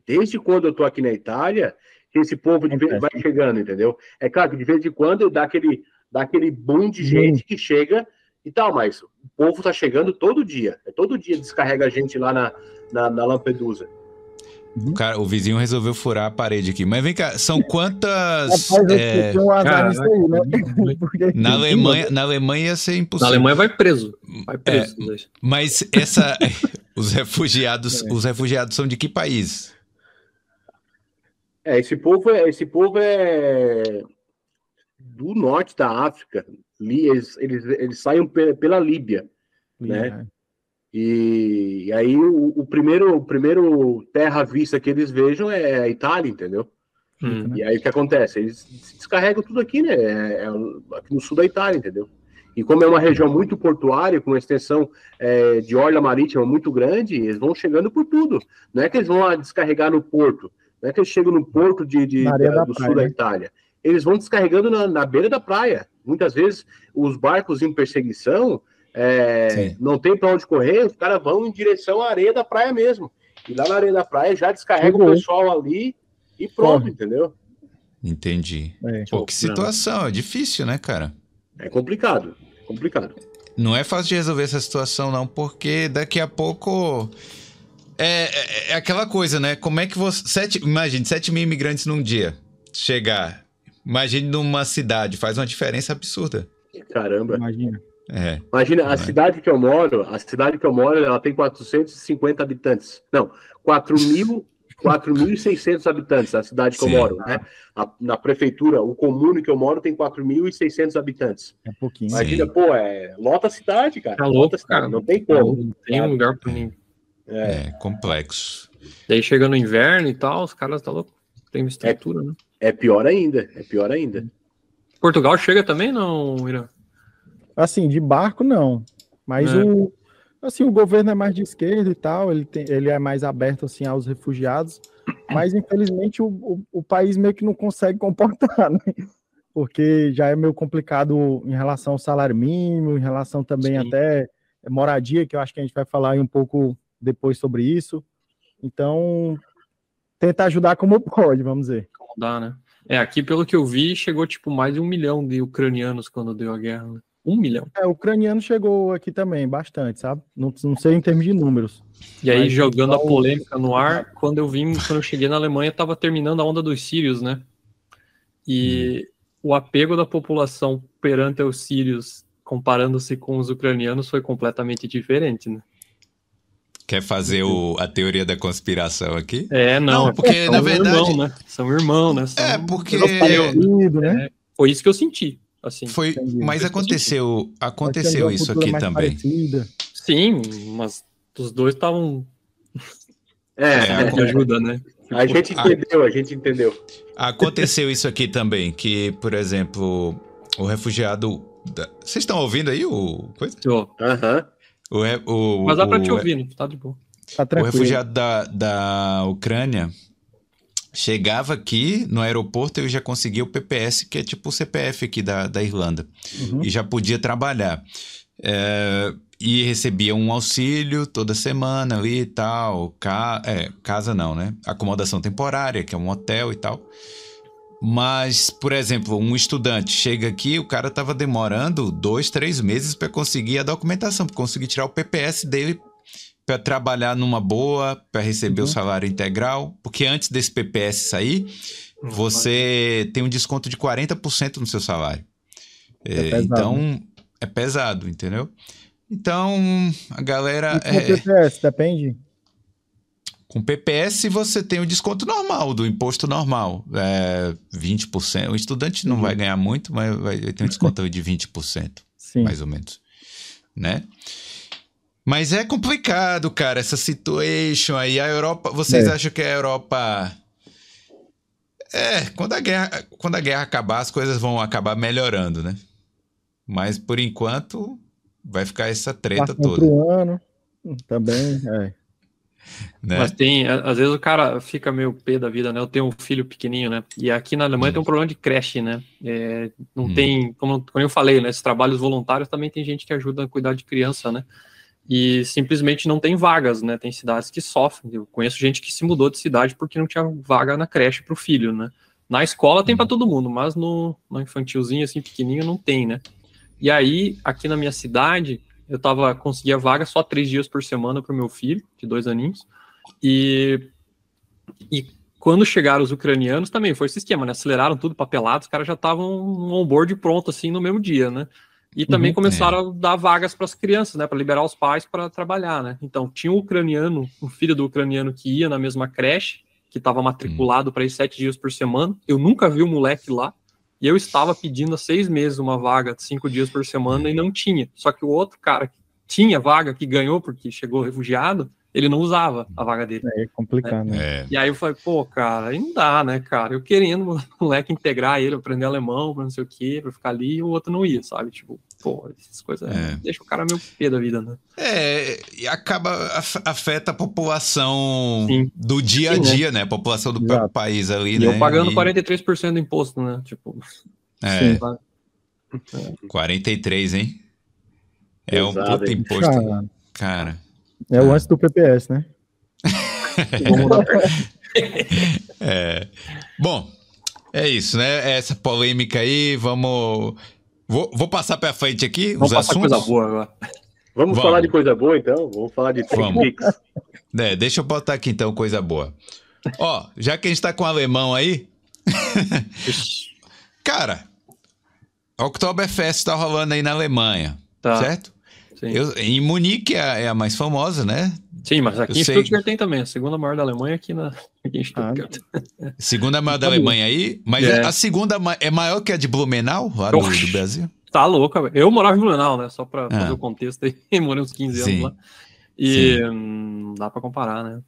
Desde quando eu estou aqui na Itália, esse povo de vez, vai chegando, entendeu? É claro que de vez em quando dá aquele, dá aquele boom de gente que chega e tal, mas o povo tá chegando todo dia. É todo dia descarrega a gente lá na, na, na Lampedusa. O, cara, o vizinho resolveu furar a parede aqui. Mas vem cá, são quantas. Rapaz, é... um azar nisso aí, né? na, Alemanha, na Alemanha ia ser impossível. Na Alemanha vai preso. Vai preso. É, mas essa. os refugiados. É. Os refugiados são de que país? É, esse povo é, esse povo é do norte da África, eles, eles, eles saem pela Líbia, né? E, e, aí o, o, primeiro, o primeiro terra vista que eles vejam é a Itália, entendeu? Hum. E aí o que acontece? Eles descarregam tudo aqui, né? É, é, aqui no sul da Itália, entendeu? E como é uma região muito portuária, com uma extensão é, de orla marítima muito grande, eles vão chegando por tudo. Não é que eles vão lá descarregar no porto, não é que eles chegam no porto de, de da, do sul da Itália. Eles vão descarregando na, na beira da praia. Muitas vezes os barcos em perseguição é, não tem para onde correr, os caras vão em direção à areia da praia mesmo. E lá na areia da praia já descarrega o pessoal ali e pronto, Corre. entendeu? Entendi. É, Pô, que situação, é difícil, né, cara? É complicado, complicado. Não é fácil de resolver essa situação, não, porque daqui a pouco. É, é, é aquela coisa, né? Como é que você. Sete, imagine, 7 mil imigrantes num dia chegar. Imagine numa cidade, faz uma diferença absurda. Caramba. Imagina. É, Imagina, a é. cidade que eu moro, a cidade que eu moro, ela tem 450 habitantes. Não, 4.600 habitantes, a cidade que Sim. eu moro, né? A, na prefeitura, o comune que eu moro tem 4.600 habitantes. É pouquinho. Imagina, Sim. pô, é, lota a cidade, cara. Tá louco, cidade, cara. Não tem como. Não tem um lugar para mim. É. é. complexo. Daí chega no inverno e tal, os caras tá louco. Tem uma estrutura, é, né? É pior ainda, é pior ainda. Portugal chega também, não, Irã? Assim, de barco não. Mas é. o assim, o governo é mais de esquerda e tal, ele, tem, ele é mais aberto assim aos refugiados, mas infelizmente o, o, o país meio que não consegue comportar, né? Porque já é meio complicado em relação ao salário mínimo, em relação também Sim. até moradia, que eu acho que a gente vai falar um pouco depois sobre isso. Então, tenta ajudar como pode, vamos dizer. Como dá, né? É, aqui pelo que eu vi, chegou tipo mais de um milhão de ucranianos quando deu a guerra. Né? Um milhão. É, o ucraniano chegou aqui também, bastante, sabe? Não, não sei em termos de números. E aí, jogando a polêmica no ar, quando eu vim, quando eu cheguei na Alemanha, estava terminando a onda dos sírios, né? E hum. o apego da população perante os sírios, comparando-se com os ucranianos, foi completamente diferente, né? Quer fazer o, a teoria da conspiração aqui? É, não. Não, porque, são na verdade- Irmão, né? São irmão, né? São- É, porque né? Foi isso que eu senti. Assim. foi, Entendi. mas aconteceu, aconteceu isso aqui também. parecida. Sim, mas os dois estavam É, com ajuda, né? a gente Ah. entendeu, a gente entendeu. Aconteceu isso aqui também, que, por exemplo, o refugiado. da- Vocês estão ouvindo aí o coisa? Aham. O, re- o, Mas dá pra te o- ouvir, não tá de boa. Tá O refugiado da, da Ucrânia chegava aqui no aeroporto e já conseguia o PPS, que é tipo o CPF aqui da, da Irlanda, Uhum. e já podia trabalhar. É, e recebia um auxílio toda semana ali e tal. Ca, é, casa não, né? Acomodação temporária, que é um hotel e tal. Mas, por exemplo, um estudante chega aqui, o cara tava demorando dois, três meses para conseguir a documentação, para conseguir tirar o PPS dele para trabalhar numa boa, para receber Uhum. o salário integral, porque antes desse PPS sair, você tem um desconto de 40% no seu salário. É É, pesado, então, é pesado, entendeu? Então, a galera. E com o é, PPS, depende? com PPS você tem o desconto normal, do imposto normal. É 20%. O estudante não Uhum. vai ganhar muito, mas vai ter um desconto de 20%, Sim. mais ou menos. Né? Mas é complicado, cara, essa situation aí. A Europa. Vocês É. acham que a Europa. É, quando a, guerra, quando a guerra acabar, as coisas vão acabar melhorando, né? Mas por enquanto vai ficar essa treta Passa toda. outro ano também, é. Né? Mas tem, a- às vezes o cara fica meio pé da vida, né? Eu tenho um filho pequenininho, né? E aqui na Alemanha Hum. tem um problema de creche, né? É, não Hum. tem, como, como eu falei, né? Esses trabalhos voluntários também tem gente que ajuda a cuidar de criança, né? E simplesmente não tem vagas, né? Tem cidades que sofrem. Eu conheço gente que se mudou de cidade porque não tinha vaga na creche para o filho, né? Na escola tem para Hum. todo mundo, mas no, no infantilzinho, assim, pequenininho, não tem, né? E aí, aqui na minha cidade, eu tava, conseguia vaga só três dias por semana para o meu filho, de dois aninhos. E, e quando chegaram os ucranianos também foi esse esquema, né? Aceleraram tudo papelado, os caras já estavam um onboard pronto assim no mesmo dia, né? E também Uhum. começaram a dar vagas para as crianças, né? Para liberar os pais para trabalhar, né? Então tinha um ucraniano, um filho do ucraniano que ia na mesma creche, que estava matriculado para ir sete dias por semana. Eu nunca vi o moleque lá. E eu estava pedindo há seis meses uma vaga de cinco dias por semana e não tinha. Só que o outro cara que tinha vaga, que ganhou porque chegou refugiado, ele não usava a vaga dele. É complicado, né? É. E aí eu falei, pô, cara, aí não dá, né, cara? Eu querendo o moleque integrar ele, aprender alemão, pra não sei o quê, pra ficar ali, e o outro não ia, sabe? Tipo, pô, essas coisas É. deixa o cara meio pé da vida, né? É, e acaba, af- afeta a população Sim. do dia a Sim, né? dia, né? A população do Exato. país ali, E né? eu pagando E- 43% do imposto, né? Tipo, É, Sim. sabe? 43, hein? É um Pesado, puta imposto, Cara, cara. É o antes do PPS, né? É. Bom, é isso, né? Essa polêmica aí, vamos... Vou, vou passar pra frente aqui Vamos os passar assuntos. coisa boa agora. Vamos, Vamos. falar de coisa boa, então? Vamos falar de Vamos. TechPix. É, deixa eu botar aqui então coisa boa. Ó, já que a gente tá com o alemão aí, cara, Oktoberfest tá rolando aí na Alemanha, Tá, certo? Eu- em Munique é, a- é a mais famosa, né? Sim, mas aqui eu em sei. Stuttgart tem também, a segunda maior da Alemanha aqui, na, aqui em Stuttgart. Segunda maior da Tá. Alemanha aí, mas É. a segunda é maior que a de Blumenau, lá do, do Brasil? Tá louca, velho. Eu morava em Blumenau, né? Só pra Ah. fazer o contexto aí. Morei uns 15 anos Sim. lá. E hum, dá pra comparar, né?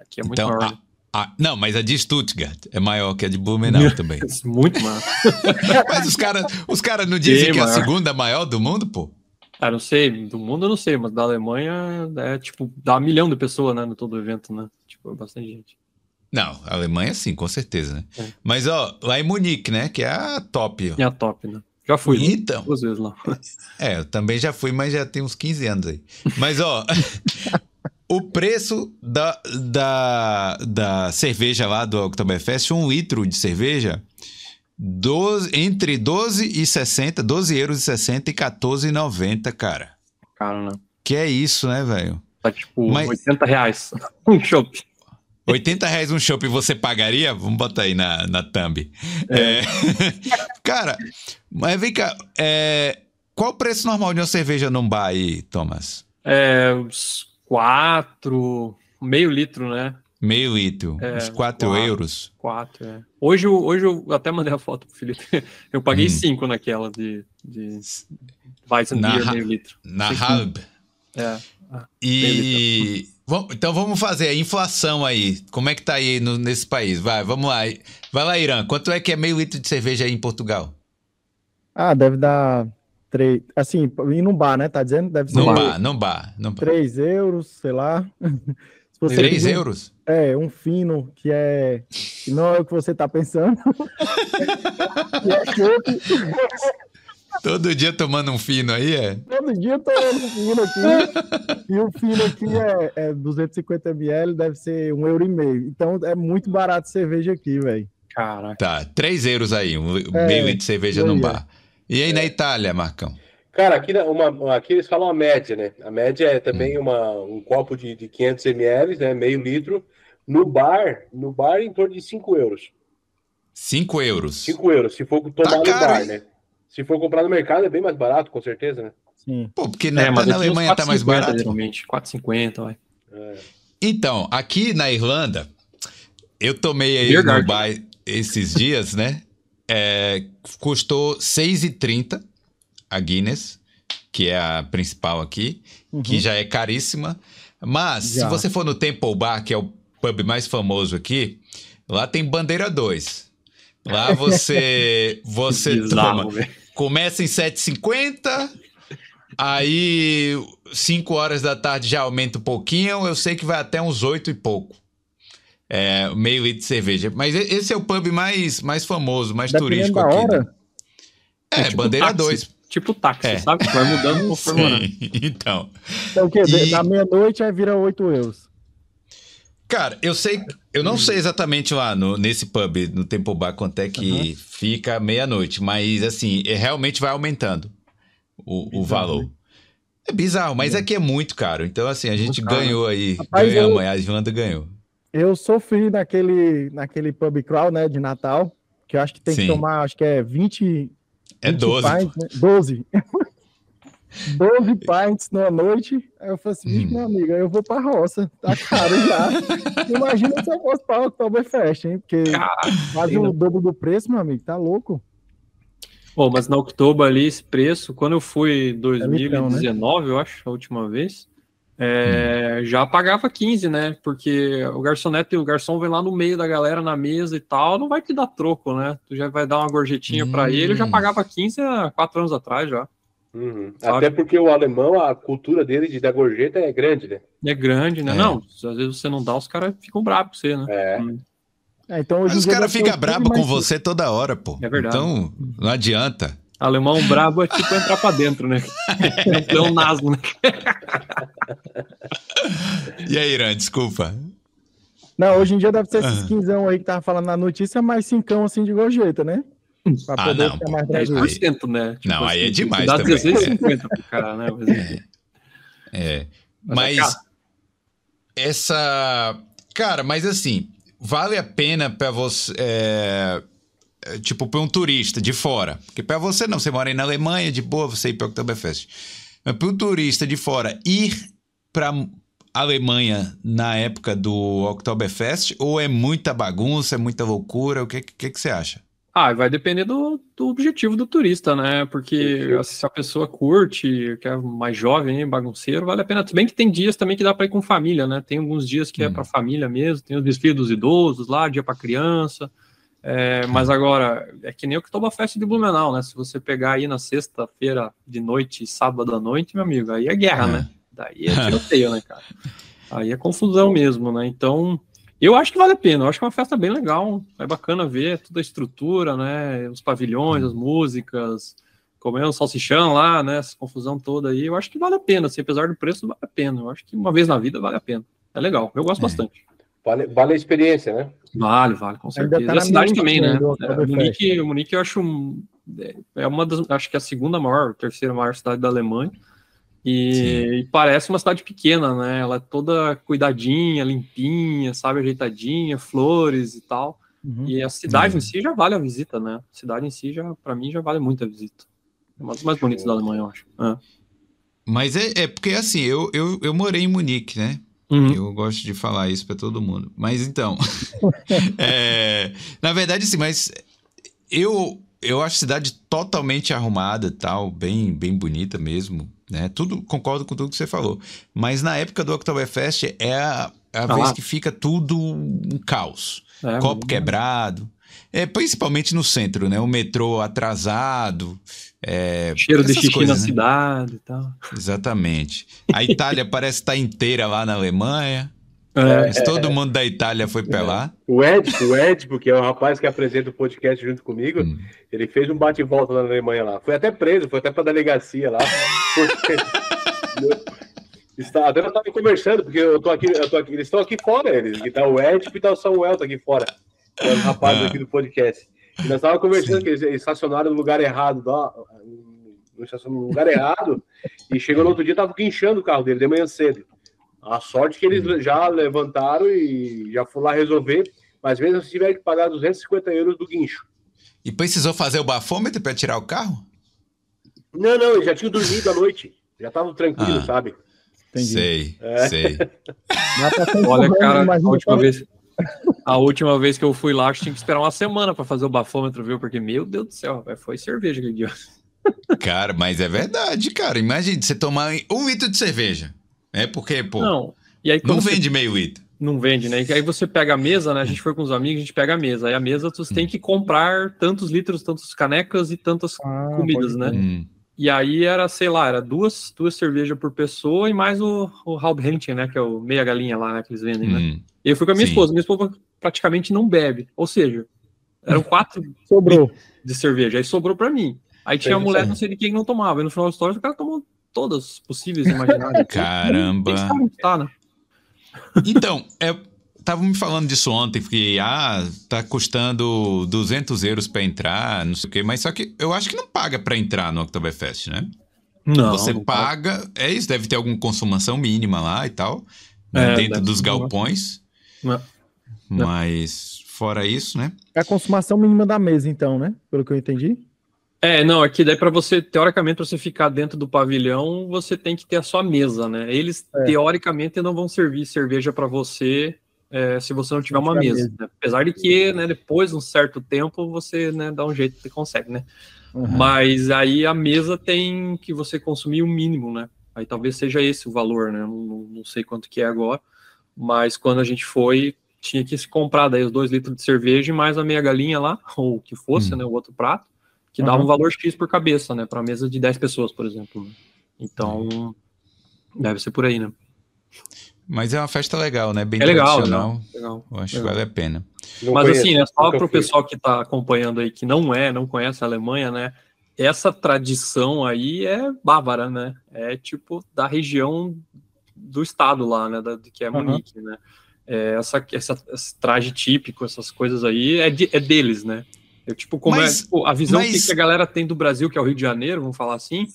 Aqui é muito Então, maior. Ah, não, mas a de Stuttgart é maior que a de Blumenau também. Muito maior. Mas os caras os cara não dizem Bem que é a maior. segunda maior do mundo, pô? Ah, não sei, do mundo eu não sei, mas da Alemanha é tipo, dá um milhão de pessoas, né, no todo o evento, né? Tipo, é bastante gente. Não, a Alemanha sim, com certeza, né? É. Mas, ó, lá em Munique, né? Que é a top. ó. E a top, né? Já fui Então, duas vezes lá. é, eu também já fui, mas já tem uns 15 anos aí. Mas, ó, o preço da, da, da cerveja lá do Oktoberfest, um litro de cerveja, 12, entre 12 e 60, 12 euros e 60 e 14,90, cara. Cara, né? Que é isso, né, velho? Tá tipo Mas- 80 reais. um chopp. 80 reais um chopp você pagaria? Vamos botar aí na, na thumb. É. Cara, mas vem cá, é, qual o preço normal de uma cerveja num bar aí, Thomas? É, uns quatro, meio litro, né? Meio litro, É, uns 4 quatro. euros. Quatro, é. Hoje, eu- hoje eu até mandei a foto pro Felipe. Eu paguei Hum. cinco naquela de, de Weizen Na Beer meio litro. Na. Halb. É. E. Vam- Então vamos fazer a inflação aí. Como é que tá aí no- nesse país? Vai, vamos lá. Vai lá, Irã. Quanto é que é meio litro de cerveja aí em Portugal? Ah, deve dar três. Assim, ir num bar, né? Tá dizendo? Deve ser Não bar. bar, não bar, não bar. 3 euros, sei lá. Você 3 pedir um- euros? É, um fino que é. que não é o que você tá pensando. que é. Todo dia tomando um fino aí, é? Todo dia eu tô olhando um fino aqui. e o fino aqui é, é 250 ml, deve ser um euro e meio. Então é muito barato cerveja aqui, velho. Caraca. Tá, 3 euros aí, um É, meio litro de cerveja num bar. E aí na Itália, Marcão? Cara, aqui, uma, aqui eles falam a média, né? A média é também Hum. uma, um copo de, de 500 ml, né? Meio litro. No bar, no bar em torno de 5 euros. 5 euros. 5 euros, se for tomar no caro, bar, hein? né? Se for comprar no mercado é bem mais barato, com certeza, né? Sim. Pô, porque na, É, mas na Alemanha tá mais 4,50 barato. Geralmente, 4,50, vai. É. Então, aqui na Irlanda, eu tomei aí Beer no bar esses dias, né? É, custou 6,30 a Guinness, que é a principal aqui, que Uhum. já é caríssima. Mas, se Já. você for no Temple Bar, que é o pub mais famoso aqui, lá tem bandeira 2. Lá você, você Bizarro, toma. Começa em 7,50, aí 5 horas da tarde já aumenta um pouquinho, eu sei que vai até uns 8 e pouco. É, meio litro de cerveja. Mas esse é o pub mais, mais famoso, mais Dependendo turístico da aqui. hora, né? É, É tipo bandeira táxi. 2. Tipo táxi, É. sabe? Vai mudando conforme o horário. Então, então o quê? E- Da meia-noite aí vira 8 euros. cara, eu sei, eu não sei exatamente lá no, nesse pub, no Temple Bar, quanto é que fica meia-noite, mas assim, é, realmente vai aumentando o, o valor. É bizarro, mas aqui é muito caro. Então, assim, a gente caro. ganhou aí. Rapaz, ganhamos, eu- a Irlanda ganhou. Eu sofri naquele, naquele pub crawl, né, de Natal, que eu acho que tem Sim. que tomar, acho que é 20, É 20 12. pints, né? 12. 12 pints numa noite. Aí eu falei assim, "Vixe, Hum. meu amigo, aí eu vou pra roça. Tá caro já. Imagina se eu fosse pra Oktoberfest, hein? Porque quase o dobro do preço, meu amigo. Tá louco. Pô, mas na October ali, esse preço, quando eu fui em litrão, né? 2019, eu acho, a última vez, é, já pagava 15, né? Porque o garçonete e o garçom vem lá no meio da galera na mesa e tal, não vai te dar troco, né? Tu já vai dar uma gorjetinha pra Hum. ele, eu já pagava 15 há quatro anos atrás já. Uhum. Até porque o alemão, a cultura dele de dar gorjeta é grande, né? É grande, né? É. Não, às vezes você não dá, os caras ficam bravos com você, né? É. É, então hoje Mas em os caras ficam bravos com mais- você toda hora, pô. É verdade. Então, não adianta. Alemão brabo é tipo entrar pra dentro, né? É um nasgo, né? E aí, Irã, desculpa. Não, hoje em dia deve ser esses Ah. quinzão aí que tava falando na notícia, mais cincão assim de gorjeta, né? Pra Ah, poder não, ficar mais tranquilo. 10%, né? Não, aí é demais Dá também. 16,50 pro cara, né? Mas, enfim. É. Mas Mas, é caro. essa. Cara, mas assim, vale a pena pra você. é, é, Tipo, pra um turista de fora. Porque pra você não, você mora aí na Alemanha, de boa, você ir pra Oktoberfest. Mas pra um turista de fora ir pra Alemanha na época do Oktoberfest, ou é muita bagunça, é muita loucura? O que, que, que você acha? Ah, vai depender do, do objetivo do turista, né? Porque se a pessoa curte, que é mais jovem, bagunceiro, vale a pena. Se bem que tem dias também que dá para ir com família, né? Tem alguns dias que é Hum. para família mesmo, tem os desfiles dos idosos lá, dia para criança. É, mas agora, é que nem o que toma festa de Blumenau, né? Se você pegar aí na sexta-feira de noite, sábado à noite, meu amigo, aí é guerra, É. né? Daí é tiroteio, né, cara? Aí é confusão mesmo, né? Então, eu acho que vale a pena. Eu acho que é uma festa bem legal. É bacana ver toda a estrutura, né? Os pavilhões, as músicas, comendo salsichão lá, né? Essa confusão toda aí. Eu acho que vale a pena. Assim, apesar do preço, vale a pena. Eu acho que uma vez na vida vale a pena. É legal. Eu gosto É. bastante. Vale, vale a experiência, né? Vale, vale, com Ainda certeza. tá e a na cidade também, né? do É. Munique, Munique eu acho um- é uma das, acho que é a segunda maior, terceira maior cidade da Alemanha. E, e parece uma cidade pequena, né? Ela é toda cuidadinha, limpinha, sabe, ajeitadinha, flores e tal. Uhum. E a cidade Uhum. em si já vale a visita, né? A cidade em si já, para mim, já vale muito a visita. É uma das mais bonitas da Alemanha, eu acho. É. Mas é, é porque assim, eu, eu, eu morei em Munique, né? Uhum. Eu gosto de falar isso pra todo mundo. Mas então. é, na verdade, sim, mas eu, eu acho a cidade totalmente arrumada tal, bem, bem bonita mesmo. Né? Tudo, concordo com tudo que você falou. Mas na época do Oktoberfest é a, a Ah. vez que fica tudo um caos. É, Copo quebrado. É, principalmente no centro, né? O metrô atrasado. É, Cheiro de xixi coisas, na né? cidade e tal. Exatamente. A Itália parece estar inteira lá na Alemanha. É, Mas todo mundo da Itália foi pra lá. O Ed, o Ed, porque é o rapaz que apresenta o podcast junto comigo, Hum. ele fez um bate-volta na Alemanha lá. Foi até preso, foi até pra delegacia lá. Está, até nós estávamos conversando, porque eu tô aqui, eu tô aqui, eles estão aqui fora, eles. Que tá o Ed e tá o Samuel tá aqui fora. Que é os rapazes Ah. aqui do podcast. E nós estávamos conversando Sim. que eles, estacionaram no lugar errado, no estacionaram no lugar errado, e chegou no outro dia, tava guinchando o carro dele de manhã cedo. A sorte que eles já levantaram e já foram lá resolver, mas mesmo assim tiveram que pagar 250 euros do guincho. E precisou fazer o bafômetro pra tirar o carro? Não, não, eles já tinham dormido à noite. Já estavam tranquilos, Ah. sabe? Entendi. Sei, É. sei. Tá Olha, cara, a última vez. A última vez que eu fui lá, acho que tinha que esperar uma semana pra fazer o bafômetro, viu? Porque, meu Deus do céu, rapaz, foi cerveja aquele dia. Cara, mas é verdade, cara. Imagina você tomar um litro de cerveja. É porque, pô, não, Não. E aí, você vende meio litro. Não vende, né? E aí você pega a mesa, né? A gente foi com os amigos, a gente pega a mesa. Aí a mesa você tem que comprar tantos litros, tantas canecas e tantas Ah, comidas, né? Hum, E aí era, sei lá, era duas, duas cervejas por pessoa e mais o, o Halbhänchen, né? Que é o meia galinha lá, né? Que eles vendem, né? hum. E eu fui com a minha Sim. esposa. Minha esposa praticamente não bebe. Ou seja, eram quatro Sobrou. de cerveja. Aí sobrou pra mim. Aí tinha a mulher, não sei de quem não tomava. E no final da história, o cara tomou todas possíveis e imagináveis. Caramba. Tá, né? Então, é, tava me falando disso ontem, que ah, tá custando 200 euros pra entrar, não sei o quê, mas só que eu acho que não paga pra entrar no Oktoberfest, né? Não. Você não paga, é isso, deve ter alguma consumação mínima lá e tal, né, É, dentro dos galpões. Não. Mas fora isso, né? É a consumação mínima da mesa, então, né? Pelo que eu entendi. É, não, é que daí para você, teoricamente, para você ficar dentro do pavilhão, você tem que ter a sua mesa, né? Eles, É. teoricamente, não vão servir cerveja para você é, se você não tiver Não uma mesa. mesa. né? Apesar de que, né, depois de um certo tempo, você né, dá um jeito, você consegue, né? Uhum. Mas aí a mesa tem que você consumir o mínimo, né? Aí talvez seja esse o valor, né? Não, não, não sei quanto que é agora, mas quando a gente foi, tinha que se comprar daí os dois litros de cerveja e mais a meia galinha lá, ou o que fosse, Hum. né? O outro prato, que dava Uhum. um valor X por cabeça, né? Para mesa de 10 pessoas, por exemplo. né? Então, deve ser por aí, né? Mas é uma festa legal, né? Bem É legal, tradicional. legal. legal. Eu acho que Legal. vale a pena. Não Mas conheço, assim, né, só para o pessoal que está acompanhando aí, que não é, não conhece a Alemanha, né? Essa tradição aí é bávara, né? É tipo da região do estado lá, né? Da, que é Aham. Munique, né? É, essa, essa, esse traje típico, essas coisas aí, é, de- é deles, né? É tipo, como Mas- é tipo, a visão mas- que a galera tem do Brasil, que é o Rio de Janeiro, vamos falar assim,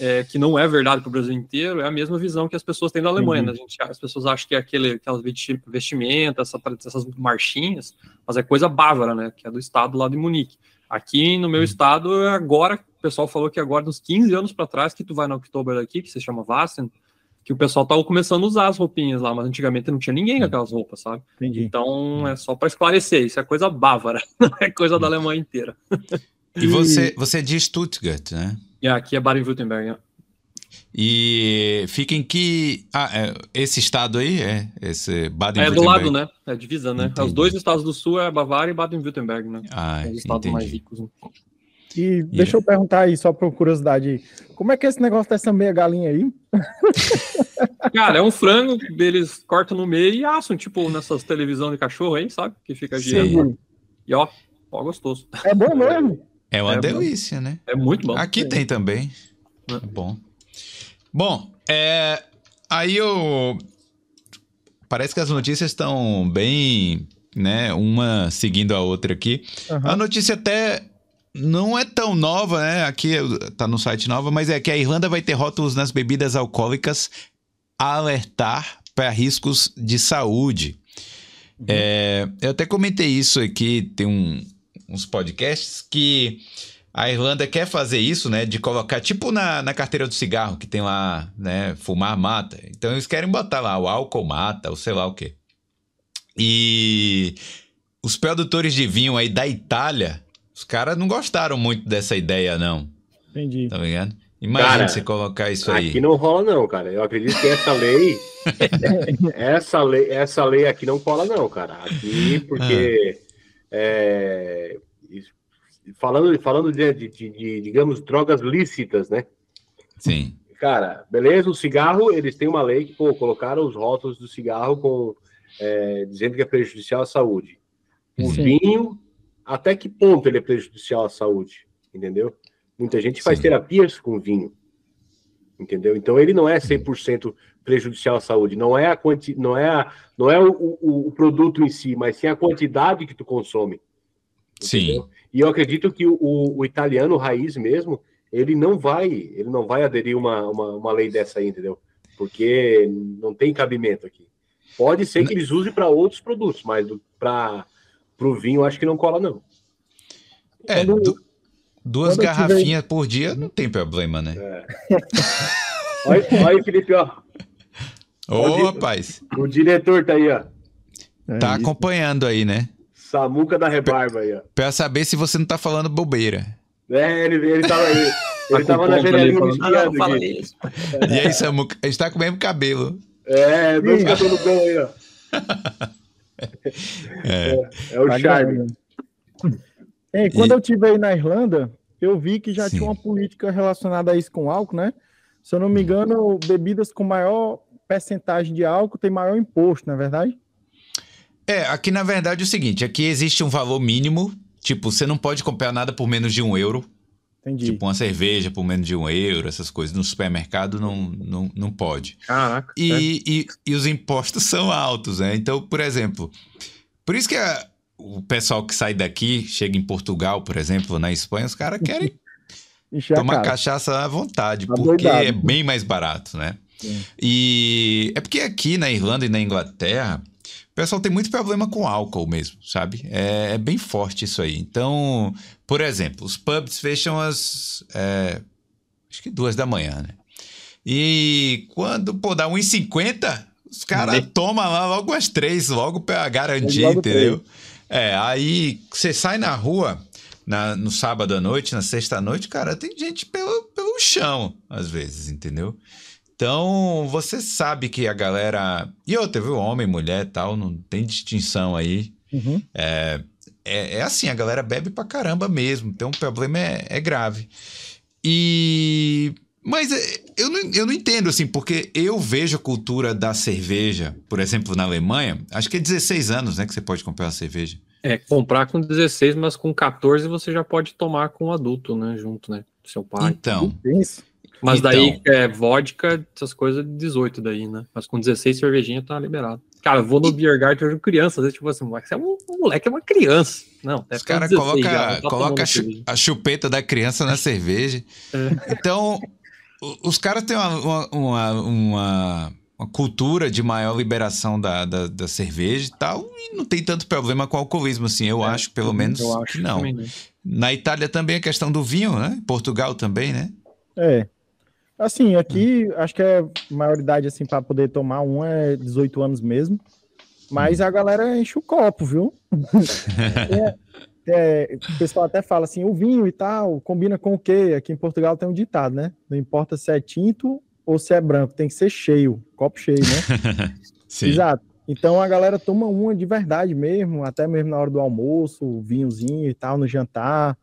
é, que não é verdade para o Brasil inteiro, é a mesma visão que as pessoas têm da Alemanha. Uhum. Né? Gente, as pessoas acham que é aquele, aquelas vesti- vestimentas, essa, essas marchinhas, mas é coisa bávara, né? Que é do estado lá de Munique. Aqui no meu estado, agora, o pessoal falou que agora, uns 15 anos para trás, que tu vai no Oktober aqui, que se chama Vassen, que o pessoal tava começando a usar as roupinhas lá, mas antigamente não tinha ninguém com aquelas roupas, sabe? Entendi. Então, é só para esclarecer, isso é coisa bávara, não é coisa da Alemanha inteira. E você, você é de Stuttgart, né? E aqui é Baden-Württemberg, né? E fica em que. Ah, é, esse estado aí é? Esse É Baden-Württemberg? do lado, né? É divisa, né? Entendi. Os dois estados do sul é Bavária e Baden-Württemberg, né? Ah, São os estados mais entendi. ricos. Né? E deixa eu perguntar aí, só por curiosidade, como é que é esse negócio dessa meia galinha aí? Cara, é um frango, eles cortam no meio e assam, tipo nessas televisão de cachorro aí, sabe? Que fica Sim. girando. E ó, ó, gostoso. É bom mesmo? É uma É, delícia, né? É muito bom. Aqui tem também. É. Bom. Bom, é, aí eu. Parece que as notícias estão bem, né? Uma seguindo a outra aqui. Aham. A notícia até não é tão nova, né? Aqui tá no site nova, mas é que a Irlanda vai ter rótulos nas bebidas alcoólicas a alertar para riscos de saúde. É, eu até comentei isso aqui, tem um- uns podcasts que a Irlanda quer fazer isso, né? De colocar, tipo na, na carteira do cigarro, que tem lá, né? Fumar mata. Então eles querem botar lá o álcool mata, ou sei lá o quê. E os produtores de vinho aí da Itália, os caras não gostaram muito dessa ideia, não. Entendi. Tá ligado? Imagina Cara, você colocar isso aí. Aqui não rola, não, cara. Eu acredito que essa lei. essa lei, essa lei aqui não cola, não, cara. Aqui, porque. é, isso- falando falando de, de- de- de, digamos, drogas lícitas, né? Sim. Cara, beleza, o cigarro, eles têm uma lei que, pô, colocaram os rótulos do cigarro com, é, dizendo que é prejudicial à saúde. O Sim. vinho, até que ponto ele é prejudicial à saúde? Entendeu? Muita gente faz Sim. terapias com vinho. Entendeu? Então ele não é 100% prejudicial à saúde. Não é, a quanti... não é, a... não é o, o, o produto em si, mas sim a quantidade que tu consome. Sim. entendeu? E eu acredito que o, o italiano raiz mesmo, ele não vai, ele não vai aderir uma, uma, uma lei dessa aí, entendeu? Porque não tem cabimento aqui. Pode ser que eles usem para outros produtos, mas para o vinho acho que não cola, não. É, Quando- du- duas garrafinhas por dia não tem problema, né? Olha, olha aí, Felipe, ó. Ô, Pode- rapaz, O diretor tá aí, ó. É tá acompanhando aí, né? Samuca da Rebarba aí, ó. Pra saber se você não tá falando bobeira. É, ele, ele tava aí. Tá Ele com tava na janelinha me "Ah, espiando fala aqui. isso. E aí, Samuca, a gente tá com o mesmo cabelo. É, dois cabelos bons aí, ó. É. É o Tá charme. Ei, quando E- eu estive aí na Irlanda, eu vi que já Sim. tinha uma política relacionada a isso com álcool, né? Se eu não me engano, bebidas com maior percentagem de álcool tem maior imposto, não é verdade? É, aqui na verdade é o seguinte: aqui existe um valor mínimo. Tipo, você não pode comprar nada por menos de um euro. Entendi. Tipo, uma cerveja por menos de um euro, essas coisas. No supermercado não, não, não pode. Caraca. é. E, e, e os impostos são altos, né? Então, por exemplo, por isso que a- o pessoal que sai daqui, chega em Portugal, por exemplo, na Espanha, os caras querem tomar cachaça à vontade, Tá porque doidado. é bem mais barato, né? Sim. E é porque aqui na Irlanda e na Inglaterra, pessoal tem muito problema com álcool mesmo, sabe? É, é bem forte isso aí. Então, por exemplo, os pubs fecham às. é, acho que duas da manhã, né? E quando, pô, dá 1,50, os caras tomam lá logo as três, logo pra garantir, Logo entendeu? É, aí você sai na rua na- no sábado à noite, na sexta à noite, cara, tem gente pelo, pelo chão, às vezes, entendeu? Então, você sabe que a galera. E outra, viu? Homem, mulher e tal, não tem distinção aí. Uhum. É, é assim, a galera bebe pra caramba mesmo. Então, o problema é, é grave. E. Mas é, eu não, eu não entendo, assim, porque eu vejo a cultura da cerveja, por exemplo, na Alemanha, acho que é 16 anos, né, que você pode comprar uma cerveja. É, comprar com 16, mas com 14 você já pode tomar com um adulto, né? Junto, né? Seu pai. Então, Isso. Mas então. daí, é, vodka, essas coisas, 18 daí, né? Mas com 16 cervejinha tá liberado. Cara, eu vou no beer garden, eu vejo criança, às vezes, tipo assim, moleque, você é um, um moleque, é uma criança. Não, deve Os caras 16 já, colocam tá coloca tomando a, chu- a chupeta da criança na cerveja. É. Então, os caras têm uma, uma, uma, uma- cultura de maior liberação da, da, da cerveja e tal, e não tem tanto problema com o alcoolismo, assim. Eu É, acho, pelo menos, Eu acho que não. também, né? Na Itália também a questão do vinho, né? Em Portugal também, né? É. Assim, aqui acho que a maioridade assim para poder tomar um é 18 anos mesmo. Mas a galera enche o copo, viu? É, é, o pessoal até fala assim, o vinho e tal, combina com o quê? Aqui em Portugal tem um ditado, né? Não importa se é tinto ou se é branco, tem que ser cheio, copo cheio, né? Sim. Exato. Então a galera toma uma de verdade mesmo, até mesmo na hora do almoço, vinhozinho e tal, no jantar.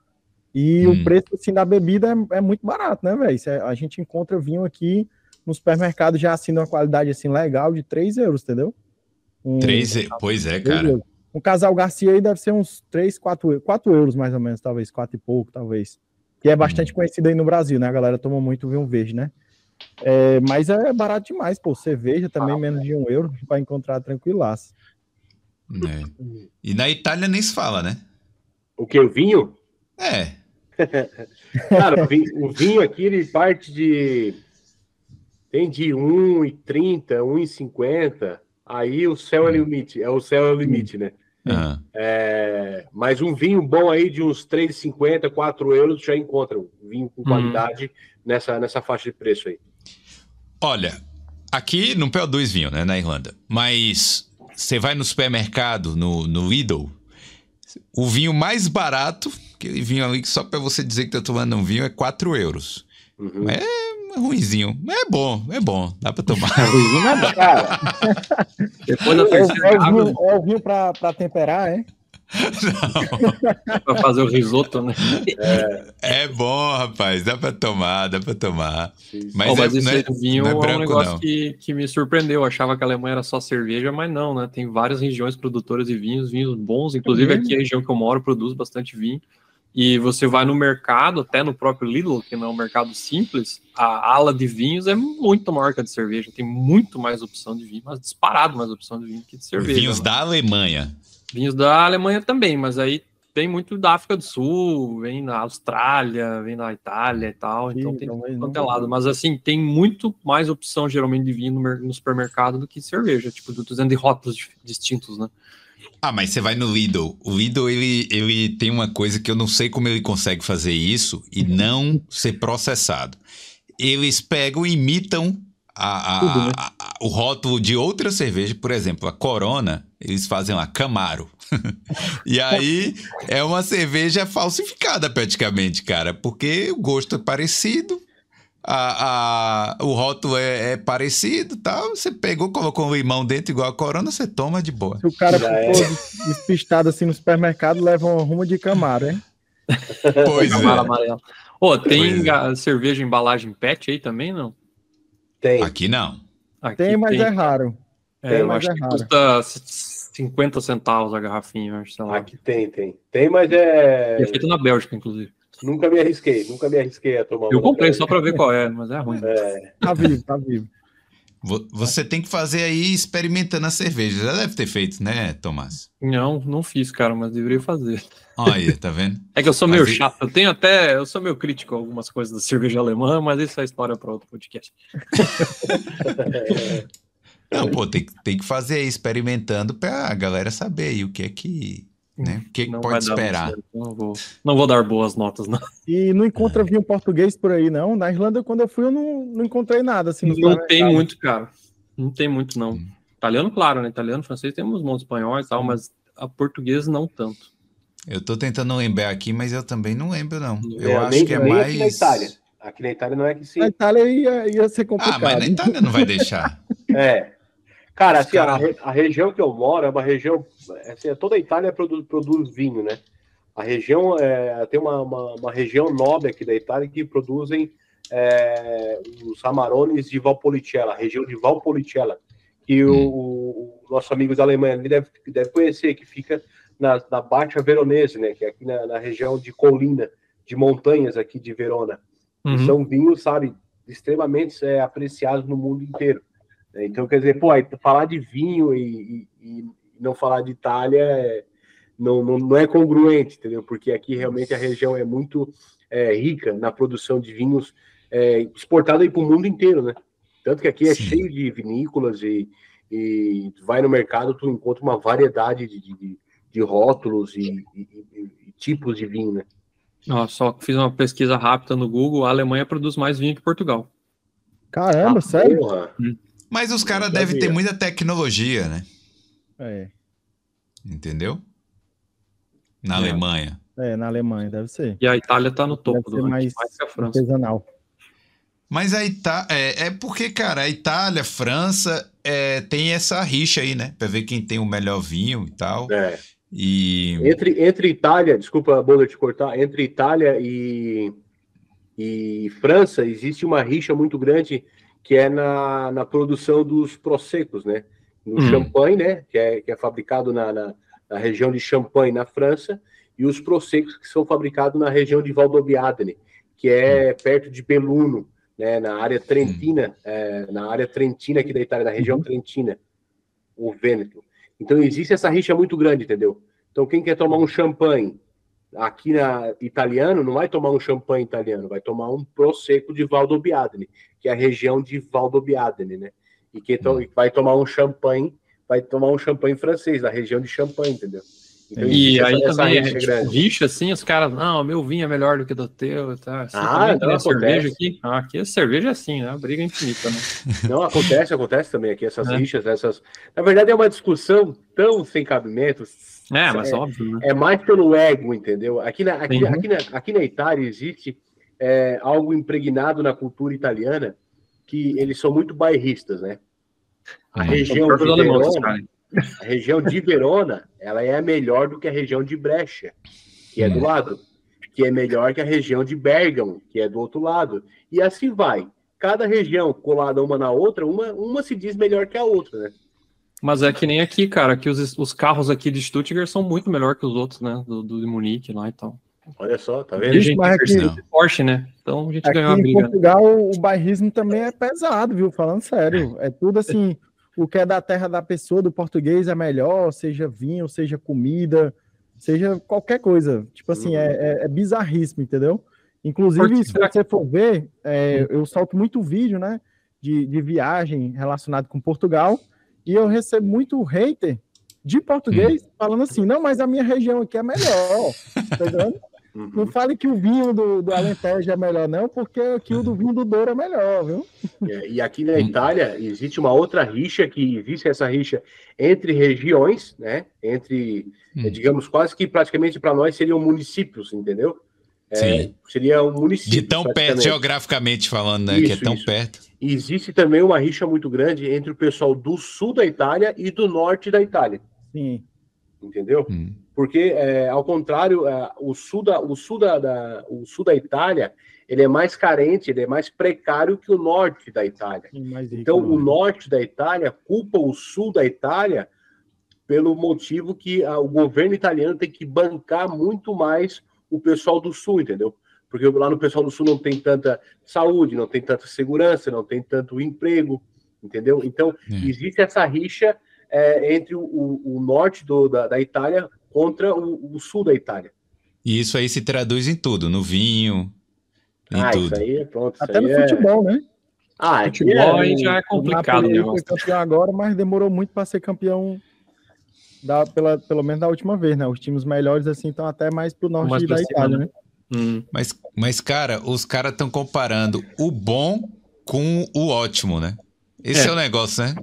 E Hum. o preço assim, da bebida é, é muito barato, né, velho? A gente encontra vinho aqui no supermercado já assim, numa qualidade assim legal de 3 euros, entendeu? Um, Três, e- pois é, cara. euros. Um casal Garcia aí deve ser uns 3, 4, eu- 4 euros mais ou menos, talvez, 4 e pouco, talvez. Que é bastante Hum. conhecido aí no Brasil, né? A galera toma muito vinho verde, né? É, mas é barato demais, pô. Cerveja também, menos de um euro, para encontrar tranquilaço. É. E na Itália nem se fala, né? O que? O vinho? É. Cara, o vinho, aqui ele parte de. Tem de 1,30, 1,50. Aí o céu é o limite. É o céu é o limite, né? Aham. É, mas um vinho bom aí de uns 3,50, 4 euros já encontra um vinho com qualidade nessa, nessa faixa de preço aí. Olha, aqui não produz vinho, né, na Irlanda. Mas você vai no supermercado, no, no Lidl, o vinho mais barato, aquele vinho ali que só pra você dizer que tá tomando um vinho, é 4 euros. Uhum. É ruinzinho. É bom, é bom. Dá pra tomar. Cara, Depois da É o- terceira é o vinho, é o vinho pra, pra temperar, é? Pra fazer o risoto, né? É bom, rapaz. Dá pra tomar, dá pra tomar. Mas, Mas, é, mas não esse é, vinho não é, é um branco, negócio não. que, que me surpreendeu. Eu achava que a Alemanha era só cerveja, mas não, né? Tem várias regiões produtoras de vinhos, vinhos bons. Inclusive aqui a região que eu moro produz bastante vinho. E você vai no mercado, até no próprio Lidl, que não é um mercado simples, a ala de vinhos é muito maior que a de cerveja. Tem muito mais opção de vinho, mas disparado mais opção de vinho que de cerveja. Vinhos né? da Alemanha. Vinhos da Alemanha também, mas aí tem muito da África do Sul, vem da Austrália, vem da Itália e tal, então Ih, tem quanto é lado. Mas assim, tem muito mais opção geralmente de vinho no, mer- no supermercado do que cerveja, tipo, dizendo de rótulos distintos, né? Ah, mas você vai no Lidl. O Lidl, ele, ele tem uma coisa que eu não sei como ele consegue fazer isso e não ser processado. Eles pegam e imitam a- a- Tudo, né? a- a- o rótulo de outra cerveja. Por exemplo, a Corona, eles fazem lá, Camaro. e aí é uma cerveja falsificada praticamente, cara. Porque o gosto é parecido, a, a- o rótulo é, é parecido e tal. Você pegou, colocou um limão dentro igual a Corona, você toma de boa. Se o cara Já é. for despistado assim no supermercado, leva um rumo de Camaro, hein? Pois Camaro é. amarelo. Ô, tem Pois é. cerveja em embalagem PET aí também, não? tem. Aqui não. Aqui Tem, mas é raro. É, tem, eu mas acho é que raro. custa 50 centavos a garrafinha, acho, sei lá. Aqui tem, tem. Tem, mas é. É feito na Bélgica, inclusive. Nunca me arrisquei, nunca me arrisquei a tomar Eu uma comprei só pra ver qual é, mas é ruim. É, Tá vivo, tá vivo. Vo- Você tem que fazer aí experimentando a cerveja. Já deve ter feito, né, Tomás? Não, não fiz, cara, mas deveria fazer. Olha, tá vendo? É que eu sou meio Mas chato, eu tenho até, eu sou meio crítico a algumas coisas da cerveja alemã, mas isso é história para outro podcast. Não, pô, tem, que- tem que fazer aí experimentando pra galera saber aí o que é que, né? O que, que Não pode dar muito esperar. certo, Não vou, não vou dar boas notas, não. E não encontra vinho português por aí, não. Na Irlanda, quando eu fui, eu não, não encontrei nada assim Não tem muito, cara. Não tem muito, não. Hum. Italiano, claro, né? Italiano, francês, temos montes espanhóis e tal, mas a português não tanto. Eu tô tentando lembrar aqui, mas eu também não lembro, não. Eu é, acho nem- que é mais. Aqui na Itália. Aqui na Itália não é que sim. Na Itália ia, ia ser Ah, complicado. mas na Itália não vai deixar. É. Cara, assim, a, a região que eu moro é uma região. Assim, toda a Itália produz, produz vinho, né? A região é, tem uma, uma, uma região nobre aqui da Itália que produzem é, os Amarones de Valpolicella, a região de Valpolicella, que o, o nosso amigo da Alemanha ali deve, deve conhecer, que fica na, na Baixa Veronese, né? Que é aqui na, na região de colina, de montanhas aqui de Verona. Uhum. São vinhos, sabe, extremamente é, apreciados no mundo inteiro. Então, quer dizer, pô, aí, falar de vinho e, e- e não falar de Itália é- não, não, não é congruente, entendeu? Porque aqui realmente a região é muito é, rica na produção de vinhos é, exportado aí para o mundo inteiro, né? Tanto que aqui é Sim. cheio de vinícolas e, e tu vai no mercado, tu encontra uma variedade de, de, de rótulos e, e- e- e tipos de vinho, né? Ó, só fiz uma pesquisa rápida no Google, a Alemanha produz mais vinho que Portugal. Caramba, Ah, sério? porra. Mas os caras devem ter muita tecnologia, né? É, Entendeu? Na É. Alemanha. é, na Alemanha, deve ser. E a Itália tá no topo Deve do mais mais que a França. artesanal. Mas a Itália. É, é porque, cara, a Itália, a França é, tem essa rixa aí, né? Pra ver quem tem o melhor vinho e tal. É. E. Entre, entre Itália, desculpa, Bola, te cortar, entre Itália e, e França existe uma rixa muito grande que é na, na produção dos prosecos, né? No Hum. champanhe, né? Que é, que é fabricado na, na, na região de Champagne, na França, e os prosecos que são fabricados na região de Valdobbiadene, que é perto de Belluno, né? Na área trentina, é, na área trentina aqui da Itália, na região trentina, o Vêneto. Então existe essa rixa muito grande, entendeu? Então quem quer tomar um champanhe aqui na italiano não vai tomar um champanhe italiano, vai tomar um prosecco de Valdobbiadene, que é a região de Valdobbiadene, né? E quem to- vai tomar um champanhe vai tomar um champanhe francês, da região de Champagne, entendeu? Então, e aí essa também é tipo, rixa assim, os caras, não, meu vinho é melhor do que do teu, tá? Assim, ah, não, cerveja aqui. Ah, aqui a cerveja é assim, né? Briga infinita, né? Não, acontece, acontece também aqui, essas é. rixas, essas. Na verdade, é uma discussão tão sem cabimento. É, mas é, óbvio, né? É mais pelo ego, entendeu? Aqui na, aqui, aqui, na, aqui na Itália existe é, algo impregnado na cultura italiana que eles são muito bairristas, né? A uhum. região de Verona, a região de Verona, ela é melhor do que a região de Brecha, que é do hum. lado, que é melhor que a região de Bergamo, que é do outro lado. E assim vai. Cada região colada uma na outra, uma, uma se diz melhor que a outra, né? Mas é que nem aqui, cara, que os, os carros aqui de Stuttgart são muito melhor que os outros, né? Do, do de Munique lá e tal. Olha só, tá vendo? E a gente aqui, Porsche, né? Então a gente aqui ganhou a briga. Em Portugal, o bairrismo também é pesado, viu? Falando sério. É tudo assim o que é da terra da pessoa, do português, é melhor, seja vinho, seja comida, seja qualquer coisa. Tipo assim, é, é, é bizarríssimo, entendeu? Inclusive, se você for ver, é, eu solto muito vídeo, né, de, de viagem relacionado com Portugal, e eu recebo muito hater de português hum. falando assim, não, mas a minha região aqui é melhor, tá vendo? Uhum. Não fale que o vinho do, do Alentejo é melhor, não, porque aqui o do vinho do Douro é melhor, viu? É, e aqui na Itália existe uma outra rixa, que existe essa rixa entre regiões, né? Entre, hum. digamos, quase que praticamente para nós seriam municípios, entendeu? É, Sim. Seria um município. De tão perto, geograficamente falando, né? Isso, que é tão isso. perto. E existe também uma rixa muito grande entre o pessoal do sul da Itália e do norte da Itália. Sim. Entendeu? Hum porque é, ao contrário, é, o sul da, o sul da, da, o sul da Itália ele é mais carente, ele é mais precário que o norte da Itália. então, o norte da Itália culpa o sul da Itália pelo motivo que a, o governo italiano tem que bancar muito mais o pessoal do sul, entendeu? Porque lá no pessoal do sul não tem tanta saúde, não tem tanta segurança, não tem tanto emprego, entendeu? Então, é. existe essa rixa é, entre o, o, norte do, da, da Itália contra o, o, sul da Itália. E isso aí se traduz em tudo, no vinho, em ah, tudo. Isso aí, pronto, Até no é... futebol, né? Ah, futebol aí já é complicado. O foi campeão agora, mas demorou muito para ser campeão da, pela, pelo menos da última vez, né? Os times melhores assim estão até mais pro norte mais da Itália, né? né? Hum. Mas, mas, cara, os caras estão comparando o bom com o ótimo, né? Esse é, é o negócio, né?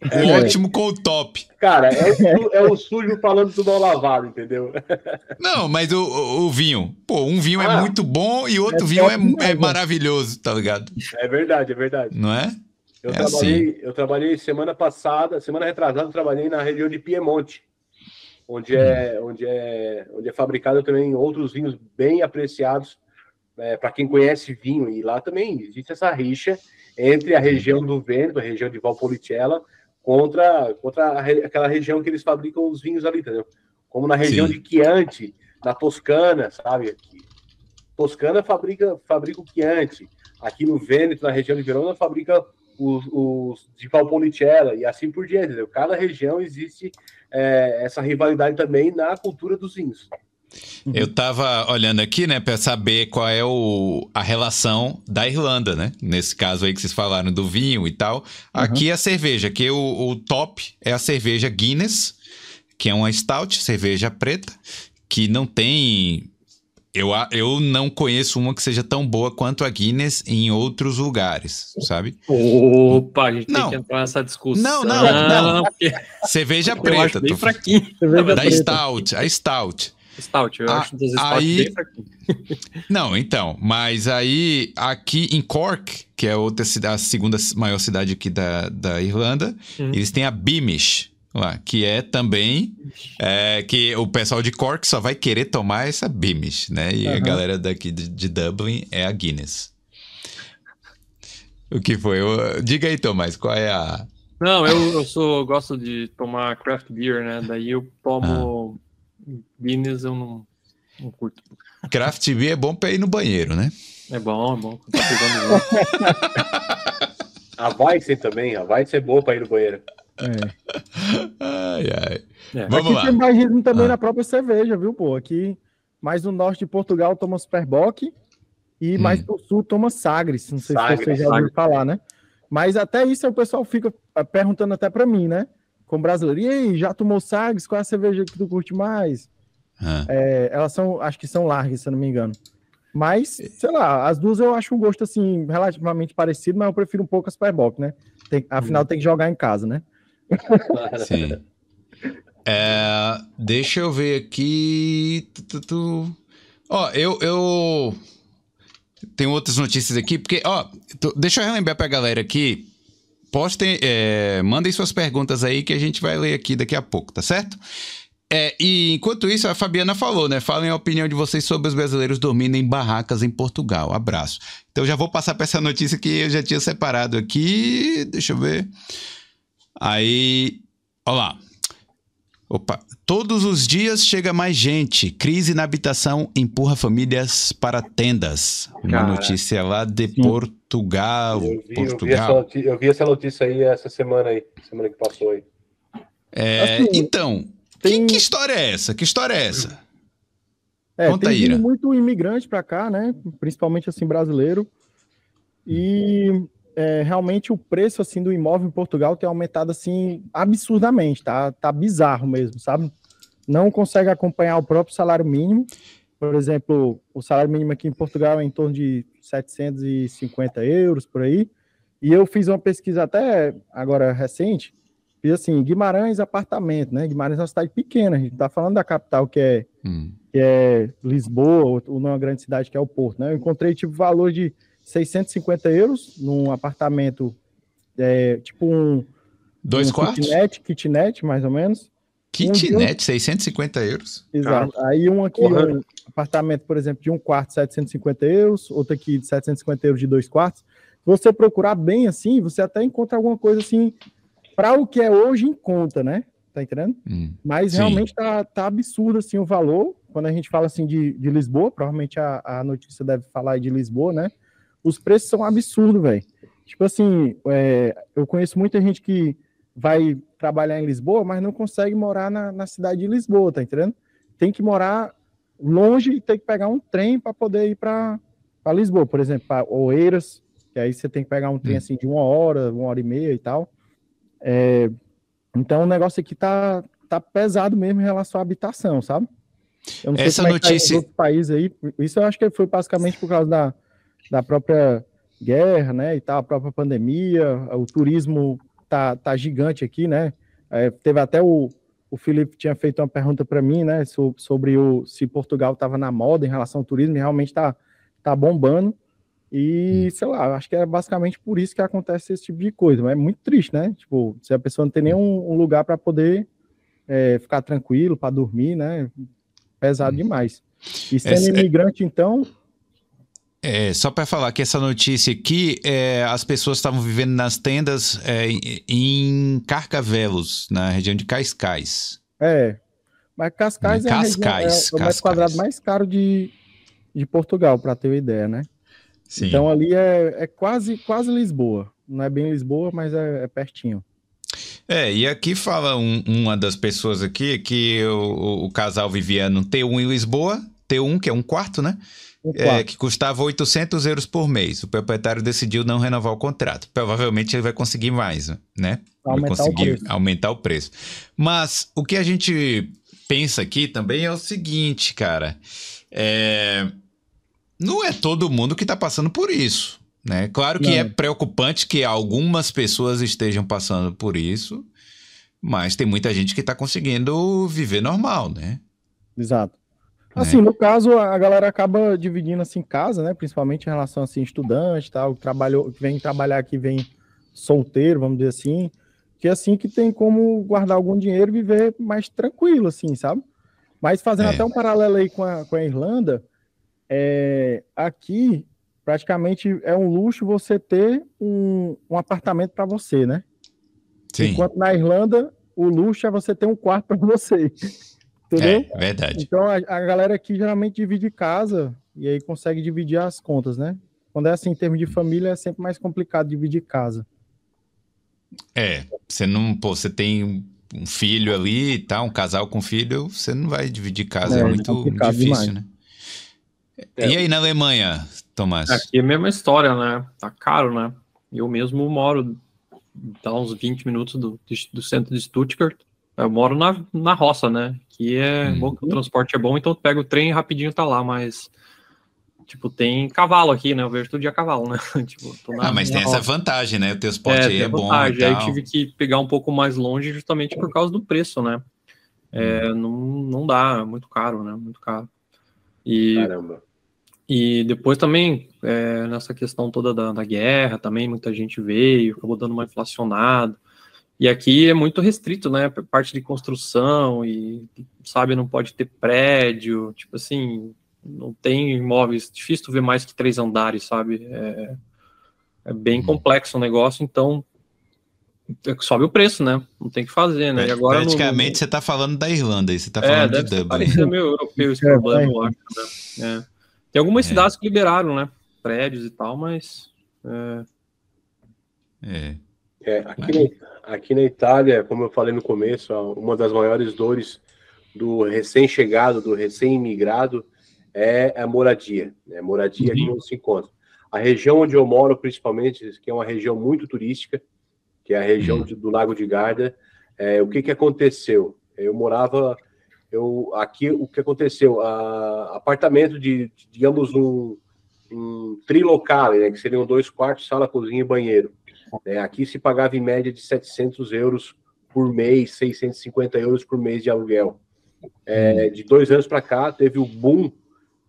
O é, ótimo com o top. Cara, é o, é o, sujo falando do mal lavado, entendeu? Não, mas o, o, vinho. Pô, um vinho é ah, é muito bom e outro é vinho é, é, maravilhoso, tá ligado? É verdade, é verdade. Não é? Eu, trabalhei, assim. eu trabalhei semana passada, semana retrasada, eu trabalhei na região de Piemonte, onde é, onde é, onde é fabricado também outros vinhos bem apreciados para quem conhece vinho. E lá também existe essa rixa entre a região do Vêneto, a região de Valpolicella, contra, contra a, aquela região que eles fabricam os vinhos ali, entendeu? Como na região Sim. de Chianti, na Toscana, sabe? Aqui. Toscana fabrica, fabrica o Chianti. Aqui no Vêneto, na região de Verona, fabrica os, os de Valpolicella e assim por diante. Entendeu? Cada região existe é, essa rivalidade também na cultura dos vinhos. Eu tava olhando aqui, né, para saber qual é o, a relação da Irlanda, né? Nesse caso aí que vocês falaram do vinho e tal. Uhum. Aqui é a cerveja, que o, o top é a cerveja Guinness, que é uma stout, cerveja preta, que não tem eu, eu não conheço uma que seja tão boa quanto a Guinness em outros lugares, sabe? Opa, a gente não. tem que entrar nessa discussão. Não, não, não. não. Porque... Cerveja preta. Eu acho bem tô... fraquinho. Da preta. Stout, a Stout. Stout, eu ah, acho das Stout aí... bem fraquinho. Não, então, mas aí aqui em Cork, que é outra cidade, a segunda maior cidade aqui da, da Irlanda, uhum. eles têm a Beamish, lá, que é também é, que o pessoal de Cork só vai querer tomar essa Beamish, né? E uhum. a galera daqui de, de, Dublin é a Guinness. O que foi? Eu, diga aí, Tomás, qual é a... Não, eu, eu sou, gosto de tomar craft beer, né? Daí eu tomo... Ah Guinness eu não, não curto. Craft beer é bom pra ir no banheiro, né? É bom, é bom. Tá a Weizen também, a Weizen é boa pra ir no banheiro. É. Ai, ai. É. Vamos Aqui lá. tem bairrismo também ah. na própria cerveja, viu, pô? Aqui, mais no norte de Portugal toma Superbock e hum. mais pro sul toma Sagres. Não sei Sagres, se você já ouviu falar, né? Mas até isso o pessoal fica perguntando até para mim, né? com brasileiro. E aí, já tomou Sagres? Qual é a cerveja que tu curte mais? Ah. É, elas são, acho que são largas, se eu não me engano. Mas, sei lá, as duas eu acho um gosto assim, relativamente parecido, mas eu prefiro um pouco a Superbock, né? Tem, afinal, tem que jogar em casa, né? Sim. É, deixa eu ver aqui. Ó, eu, eu. Tenho outras notícias aqui, porque, ó, tu- deixa eu relembrar pra galera aqui. Postem, é, mandem suas perguntas aí que a gente vai ler aqui daqui a pouco, tá certo? É, e enquanto isso, a Fabiana falou, né? Falem a opinião de vocês sobre os brasileiros dormindo em barracas em Portugal. Abraço. Então já vou passar para essa notícia que eu já tinha separado aqui. Deixa eu ver. Aí, ó lá. Opa. Todos os dias chega mais gente. Crise na habitação empurra famílias para tendas. Uma Cara. notícia lá de Sim. Portugal. Eu vi, eu, vi essa Portugal. notícia, eu vi essa notícia aí essa semana aí, semana que passou aí. É, Assim, então, tem- que, que história é essa? Que história é essa? É, Conta tem aí, muito imigrante para cá, né? Principalmente assim brasileiro. E é, realmente o preço assim do imóvel em Portugal tem aumentado assim absurdamente, tá? Tá bizarro mesmo, sabe? Não consegue acompanhar o próprio salário mínimo. Por exemplo, o salário mínimo aqui em Portugal é em torno de 750 euros por aí. E eu fiz uma pesquisa até agora recente, fiz assim, Guimarães apartamento, né? Guimarães é uma cidade pequena, a gente tá falando da capital que é Hum. que é Lisboa, ou numa grande cidade que é o Porto, né? Eu encontrei tipo valor de 650 euros num apartamento, é, tipo um, Dois um quartos? kitnet, kitnet, mais ou menos. Kitnet, 650 euros. Exato. Aí um aqui, Porra. um apartamento, por exemplo, de um quarto, 750 euros, outro aqui de 750 euros de dois quartos. Se você procurar bem assim, você até encontra alguma coisa assim, para o que é hoje em conta, né? Tá entendendo? Hum. Mas Sim. realmente tá, tá absurdo assim o valor. Quando a gente fala assim de, de Lisboa, provavelmente a, a notícia deve falar de Lisboa, né? Os preços são absurdos, velho. Tipo assim, é, eu conheço muita gente que vai trabalhar em Lisboa, mas não consegue morar na, na cidade de Lisboa, tá entendendo? Tem que morar longe e tem que pegar um trem para poder ir para Lisboa, por exemplo, para Oeiras, que aí você tem que pegar um trem Hum. assim de uma hora, uma hora e meia e tal. É, então o negócio aqui tá, tá pesado mesmo em relação à habitação, sabe? Eu não Essa é tá notícia- outros países aí. Isso eu acho que foi basicamente por causa da, da própria guerra, né? E tal, a própria pandemia. O turismo tá, tá gigante aqui, né? É, teve até o, o Felipe tinha feito uma pergunta para mim, né? so- Sobre o, se Portugal estava na moda em relação ao turismo, e realmente tá, tá bombando. E, sei lá, acho que é basicamente por isso que acontece esse tipo de coisa. Mas é muito triste, né? Tipo, se a pessoa não tem nenhum um lugar para poder é, ficar tranquilo, para dormir, né? Pesado demais. E sendo Essa- imigrante, então, É, só para falar que essa notícia aqui, é, as pessoas estavam vivendo nas tendas é, em- Carcavelos, na região de Cascais. é. Mas Cascais, é, região- Cascais, é o metro Cascais. quadrado mais caro de, de Portugal, para ter uma ideia, né? Sim. Então ali é, é quase, quase Lisboa. Não é bem Lisboa, mas é, é pertinho. É, e aqui fala um- uma das pessoas aqui que o, o- o casal vivia no T1 em Lisboa, T1, que é um quarto, né? É, que custava 800 euros por mês. O proprietário decidiu não renovar o contrato. Provavelmente ele vai conseguir mais, né? Vai Aumentar o conseguir preço. aumentar o preço. Mas o que a gente pensa aqui também é o seguinte, cara. É, Não é todo mundo que está passando por isso. Né? Claro que Não. é preocupante que algumas pessoas estejam passando por isso, mas tem muita gente que está conseguindo viver normal, né? Exato. Né? Assim, no caso, a galera acaba dividindo assim casa, né? Principalmente em relação assim estudante, tal, que trabalhou, que vem trabalhar aqui, vem solteiro, vamos dizer assim, que é assim que tem como guardar algum dinheiro e viver mais tranquilo, assim, sabe? Mas fazendo É. até um paralelo aí com a, com a Irlanda, é, aqui praticamente é um luxo você ter um, um apartamento para você, né? Sim, Enquanto na Irlanda, o luxo é você ter um quarto para você. Entendeu? é verdade. Então a, a galera aqui geralmente divide casa e aí consegue dividir as contas, né? Quando é assim, em termos de família, é sempre mais complicado dividir casa. É, você não, pô, você tem um- filho ali e tal, um casal com filho, você não vai dividir casa, é, É, é muito difícil, demais. né? É. E aí na Alemanha, Tomás? Aqui é a mesma história, né? Tá caro, né? Eu mesmo moro dá uns 20 minutos do, do centro de Stuttgart. Eu moro na, na roça, né? Que é hum. bom que o transporte é bom, então tu pega o trem e rapidinho tá lá, mas tipo, tem cavalo aqui, né? Eu vejo todo dia cavalo, né? tipo, ah, mas tem roça. essa vantagem, né? O transporte é, aí é bom. Aí eu tive que pegar um pouco mais longe justamente por causa do preço, né? É, hum. não, não dá, é muito caro, né? Muito caro. E, Caramba. E depois também, é, nessa questão toda da, da guerra, também muita gente veio, acabou dando uma inflacionada. E aqui é muito restrito, né? Parte de construção e, sabe, não pode ter prédio, tipo assim, não tem imóveis, difícil tu ver mais que três andares, sabe? É, é bem uhum. complexo o negócio, então é sobe o preço, né? Não tem que fazer, né? E agora Praticamente no... você tá falando da Irlanda aí, você tá é, falando é, de Dublin. É meio europeu esse é, problema, eu acho, né? É. Tem algumas é. cidades que liberaram, né? Prédios e tal, mas. É. é. É, aqui, aqui na Itália, como eu falei no começo, uma das maiores dores do recém-chegado, do recém-imigrado, é a moradia. Né? Moradia uhum. que não se encontra. A região onde eu moro, principalmente, que é uma região muito turística, que é a região uhum. de, do Lago de Garda, é, o que, que aconteceu? Eu morava, eu aqui o que aconteceu? A, apartamento de, digamos, um, um trilocal, né, que seriam dois quartos, sala, cozinha e banheiro. É, aqui se pagava em média de 700 euros por mês, 650 euros por mês de aluguel. É, de dois anos para cá, teve o boom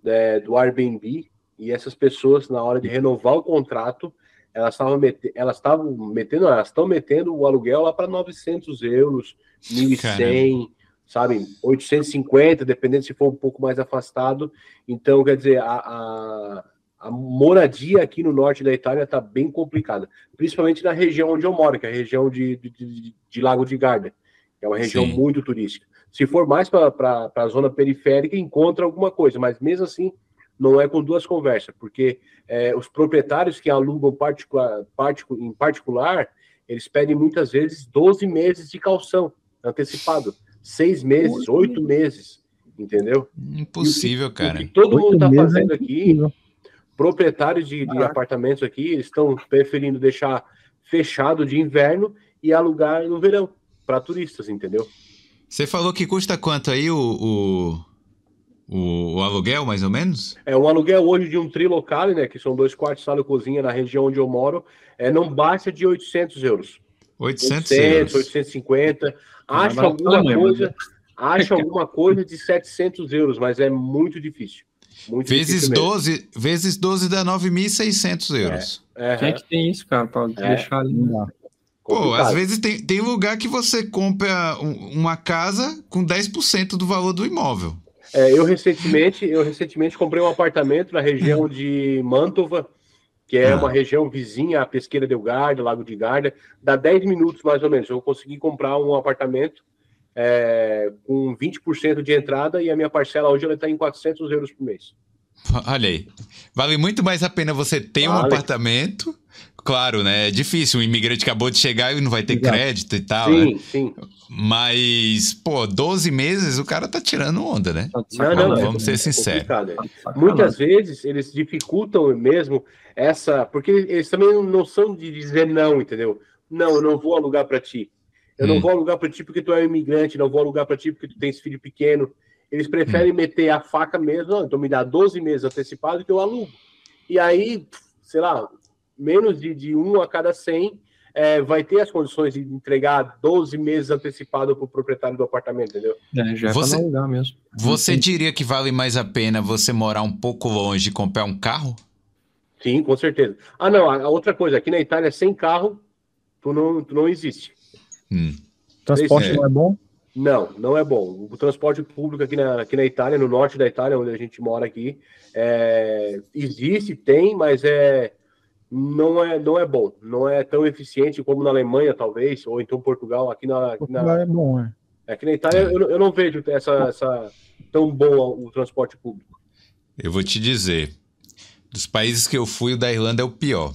é, do Airbnb e essas pessoas, na hora de renovar o contrato, elas estavam metendo, elas estavam metendo, elas estão metendo o aluguel lá para 900 euros, 1.100, sabe, 850, dependendo se for um pouco mais afastado. Então, quer dizer, a, a a moradia aqui no norte da Itália está bem complicada, principalmente na região onde eu moro, que é a região de, de, de Lago de Garda, que é uma região Sim. muito turística. Se for mais para a zona periférica, encontra alguma coisa, mas mesmo assim não é com duas conversas, porque é, os proprietários que alugam particular, particular, em particular, eles pedem muitas vezes 12 meses de calção antecipado, seis meses, oito meses, entendeu? Impossível, que, cara. O que todo mundo está fazendo é aqui proprietários de, de ah. apartamentos aqui estão preferindo deixar fechado de inverno e alugar no verão para turistas, entendeu? Você falou que custa quanto aí o, o, o, o, aluguel, mais ou menos? É, um aluguel hoje de um trilocale, né, que são dois quartos, sala e cozinha na região onde eu moro, é, não baixa de 800 euros. 800, 800 euros. 850. Acho alguma coisa, acho alguma coisa de 700 euros, mas é muito difícil. Muito vezes 12, vezes 12 dá 9.600 euros. É, é, Quem é que tem isso, cara, para é. deixar ali? Pô, às vezes tem, tem lugar que você compra uma casa com 10% do valor do imóvel. É, eu recentemente, eu recentemente comprei um apartamento na região de Mantova, que é ah. uma região vizinha à Pesqueira del Garda, Lago de Garda, dá 10 minutos mais ou menos. Eu consegui comprar um apartamento é, com 20% de entrada e a minha parcela hoje está em 400 euros por mês. Olha aí. Vale muito mais a pena você ter vale. um apartamento. Claro, né? É difícil. Um imigrante acabou de chegar e não vai ter Exato. crédito e tal. Sim, né? sim. Mas, pô, 12 meses o cara tá tirando onda, né? Não, não, Vamos é, ser sinceros. É Muitas vezes eles dificultam mesmo essa. Porque eles também não são de dizer não, entendeu? Não, eu não vou alugar para ti. Eu hum. não vou alugar para ti porque tu é um imigrante, não vou alugar para ti porque tu tens filho pequeno. Eles preferem hum. meter a faca mesmo, não, então me dá 12 meses antecipado que eu alugo. E aí, sei lá, menos de, de um a cada 100 é, vai ter as condições de entregar 12 meses antecipado para o proprietário do apartamento, entendeu? É, já é você, alugar mesmo. Você diria que vale mais a pena você morar um pouco longe e comprar um carro? Sim, com certeza. Ah, não, a outra coisa, aqui na Itália, sem carro, tu não, tu não existe. Hum. Transporte é. não é bom? Não, não é bom. O transporte público aqui na, aqui na Itália, no norte da Itália, onde a gente mora aqui, é, existe, tem, mas é não é não é bom. Não é tão eficiente como na Alemanha, talvez, ou então Portugal. Aqui na, Portugal na, é bom, é. Aqui na Itália eu, eu não vejo essa, essa tão bom o transporte público. Eu vou te dizer, dos países que eu fui, o da Irlanda é o pior.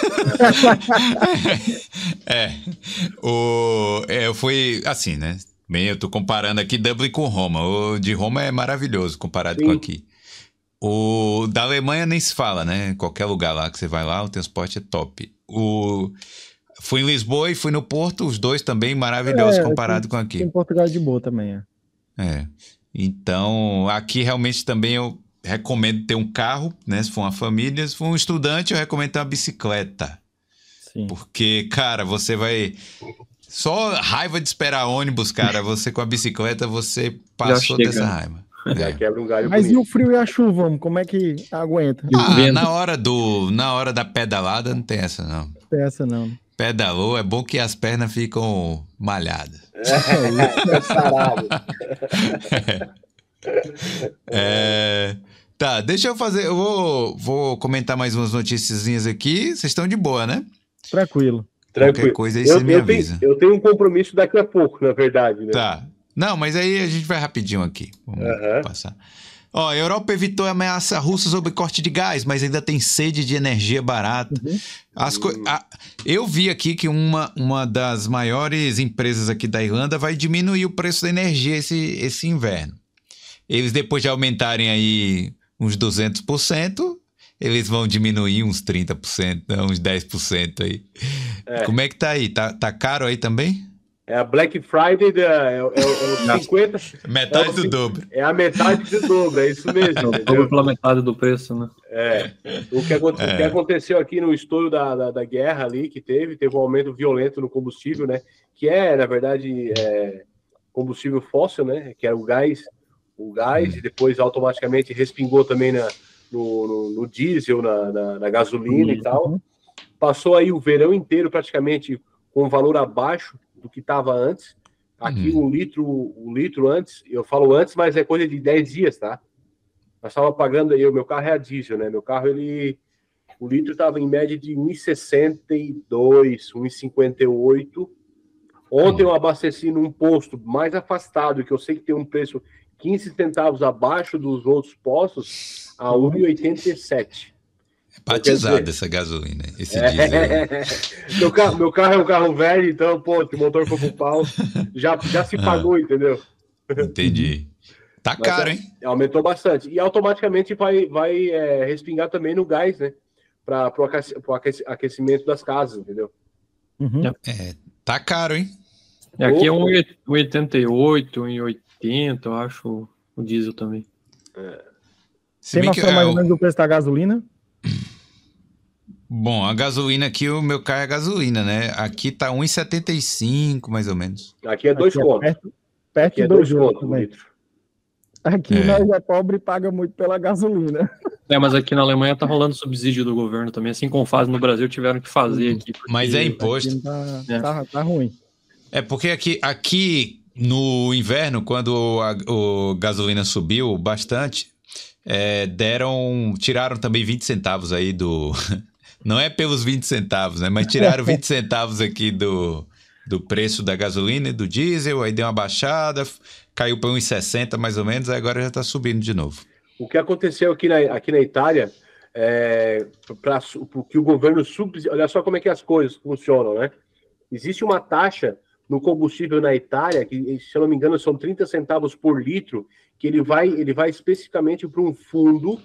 é. O, é, eu fui assim, né? Bem, eu tô comparando aqui Dublin com Roma. O de Roma é maravilhoso comparado Sim. com aqui. O da Alemanha nem se fala, né? Qualquer lugar lá que você vai lá, o transporte é top. O fui em Lisboa e fui no Porto, os dois também maravilhosos É, comparado com aqui. Em Portugal é de boa também, é. É. Então, aqui realmente também eu recomendo ter um carro, né? Se for uma família, se for um estudante, eu recomendo ter uma bicicleta. Sim. Porque, cara, você vai. Só raiva de esperar ônibus, cara. Você com a bicicleta, você passou dessa raiva. Já É. quebra um galho Mas e bonito. o frio e a chuva, como é que aguenta? E Ah, na hora do. Na hora da pedalada não tem essa, não. Não tem essa não. Pedalou, é bom que as pernas ficam malhadas. É, sarado. É, Tá, deixa eu fazer. Eu vou, vou comentar mais umas noticiazinhas aqui. Vocês estão de boa, né? Tranquilo. Qualquer Tranquilo. coisa aí Eu, você me eu, tenho, avisa. eu tenho um compromisso daqui a pouco, na verdade, né? Tá. Não, mas aí a gente vai rapidinho aqui. Vamos passar. Ó, a Europa evitou a ameaça russa sobre corte de gás, mas ainda tem sede de energia barata. Uhum. As a- eu vi aqui que uma, uma das maiores empresas aqui da Irlanda vai diminuir o preço da energia esse, esse inverno. Eles, depois de aumentarem aí uns 200%, eles vão diminuir uns 30%, né, uns 10% aí. É. Como é que tá aí? Tá, tá caro aí também? É a Black Friday, da, é, é, é os 50, Metade É, do dobro. é a metade do dobro, é isso mesmo. Dobro pela metade do preço, né? É. O, que aconte- o que aconteceu aqui no estouro da, da, da guerra ali que teve, teve um aumento violento no combustível, né? Que é, na verdade, é, combustível fóssil, né? Que era o gás, o gás, e depois automaticamente respingou também na, no, no, no diesel, na, na, na gasolina e tal. Uhum. Passou aí o verão inteiro praticamente com valor abaixo do que estava antes. Aqui um litro, um litro antes, eu falo antes, mas é coisa de 10 dias, tá? Nós estava pagando aí, o meu carro é a diesel, né? Meu carro, ele. O litro estava em média de 1,62, 1,58. Ontem eu abasteci num posto mais afastado, que eu sei que tem um preço 15 centavos abaixo dos outros postos, a 1,87. É batizado dizer- essa gasolina, esse diesel. É, meu, carro, meu carro é um carro velho, então, pô, se o motor for pro pau, já, já se pagou, entendeu? Entendi. Tá Mas caro, é- hein? Aumentou bastante. E automaticamente vai, vai é, respingar também no gás, né? Para o aquecimento das casas, entendeu? Uhum. Tá caro, hein? E aqui é um Opa. 1,88, 1,80, eu acho, o diesel também. Se Tem que, noção é, mais ou menos do preço da gasolina? Bom, a gasolina aqui, o meu carro é gasolina, né? Aqui tá 1,75 mais ou menos. Aqui é dois Aqui contos. perto, perto Aqui é de dois dois contos litro. Aqui É. nós é pobre e paga muito pela gasolina. É, mas aqui na Alemanha tá rolando subsídio do governo também, assim como faz no Brasil, tiveram que fazer aqui. porque- Mas é Aqui imposto. tá, É. tá, tá ruim. É porque aqui, aqui no inverno, quando a o gasolina subiu bastante, é, deram. Tiraram também 20 centavos aí do. Não é pelos 20 centavos, né? Mas tiraram 20 centavos aqui do, do preço da gasolina e do diesel, aí deu uma baixada, caiu para 1,60 mais ou menos, aí agora já tá subindo de novo. O que aconteceu aqui na, aqui na Itália, é, para que o governo subsidia. Olha só como é que as coisas funcionam, né? Existe uma taxa no combustível na Itália, que, se eu não me engano, são 30 centavos por litro, que ele vai, ele vai especificamente para um fundo,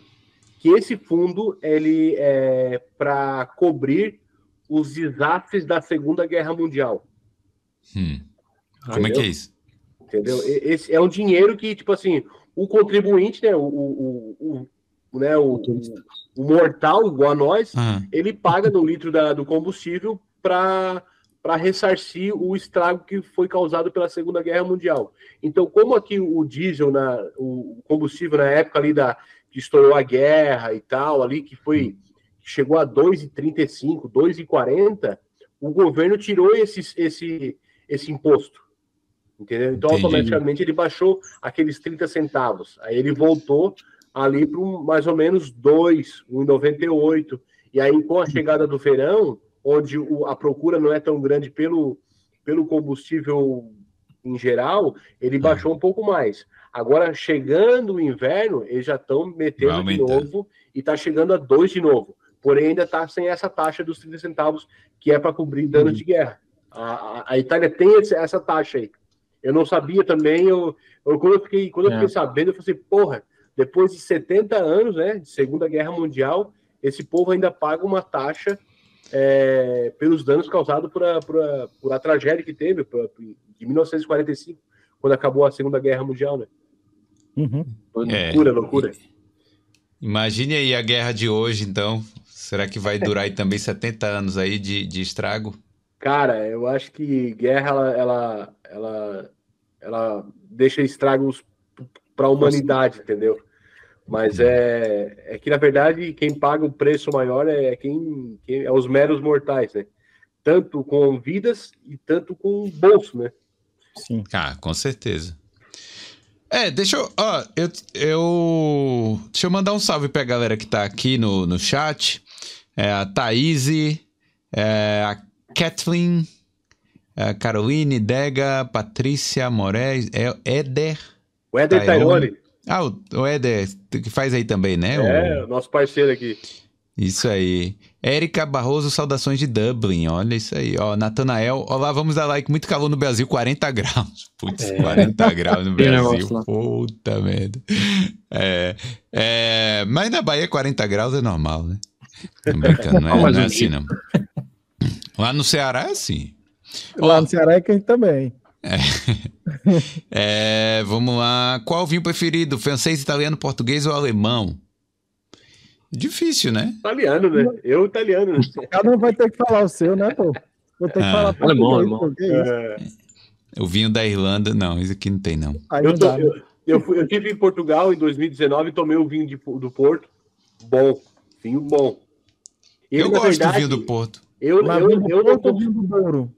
que esse fundo ele é para cobrir os desastres da Segunda Guerra Mundial. Hum. Como é que é isso? Entendeu? Esse é um dinheiro que, tipo assim, o contribuinte, né, o, o, o, o, né, o, o mortal, igual a nós, Ah, ele paga no litro da, do combustível para para ressarcir o estrago que foi causado pela Segunda Guerra Mundial. Então, como aqui o diesel, na, o combustível na época ali da que estourou a guerra e tal, ali que foi chegou a 2,35, 2,40, o governo tirou esse, esse, esse imposto. Entendeu? Então, Entendi. automaticamente ele baixou aqueles 30 centavos. Aí ele voltou ali para mais ou menos 2, 1,98. E aí, com a chegada do verão, onde o- a procura não é tão grande pelo, pelo combustível em geral, ele baixou um pouco mais. Agora, chegando o inverno, eles já estão metendo de novo e está chegando a 2 de novo. Porém, ainda está sem essa taxa dos 30 centavos, que é para cobrir danos de guerra. A, a- a Itália tem essa taxa aí. Eu não sabia também, eu, eu- quando eu fiquei, quando eu É. fiquei sabendo, eu falei assim, porra, depois de 70 anos, né, de Segunda Guerra Mundial, esse povo ainda paga uma taxa é, pelos danos causados por a, por, a, por a tragédia que teve por, de 1945, quando acabou a Segunda Guerra Mundial, né? Uhum. É. Loucura, loucura. Imagine aí a guerra de hoje, então. Será que vai durar aí também 70 anos aí de, de estrago? Cara, eu acho que guerra ela, ela, ela, ela deixa estragos para a humanidade, entendeu? Mas é, é que, na verdade, quem paga o preço maior é quem, quem é os meros mortais, né? Tanto com vidas e tanto com bolso, né? Sim. Ah, com certeza. É, deixa eu. Ó, eu, eu. Deixa eu mandar um salve pra galera que tá aqui no, no chat. É, a Thaís, é, a Kathleen, a Caroline, Dega, Patrícia, Moraes, é, Éder. O Éder Tyrone. Ah, o, o Éder, que faz aí também, né? é O- nosso parceiro aqui. Isso aí. Érica Barroso, saudações de Dublin. Olha isso aí. Ó, Natanael. Olá, vamos dar like. Muito calor no Brasil, 40 graus. Putz, É. 40 graus no Brasil. Puta merda. É, é, mas na Bahia, 40 graus é normal, né? Não brincando, não é, não é assim, não. Lá no Ceará é assim. Lá Ó. no Ceará é quente também. É, vamos lá. Qual o vinho preferido? Francês, italiano, português ou alemão? Difícil, né? Italiano, né? Eu, italiano. Né? Cada um vai ter que falar o seu, né, pô? Vou ter que Ah. falar Alemão, português, alemão. É, O vinho da Irlanda, não, isso aqui não tem, não. Aí eu, não tô, dá, né? eu, eu, fui- eu tive em Portugal em 2019 e tomei o vinho de- do Porto. Bom. Vinho bom. Eu na gosto verdade, do vinho do Porto. Eu, eu, vinho do eu não tô... vinho do Douro?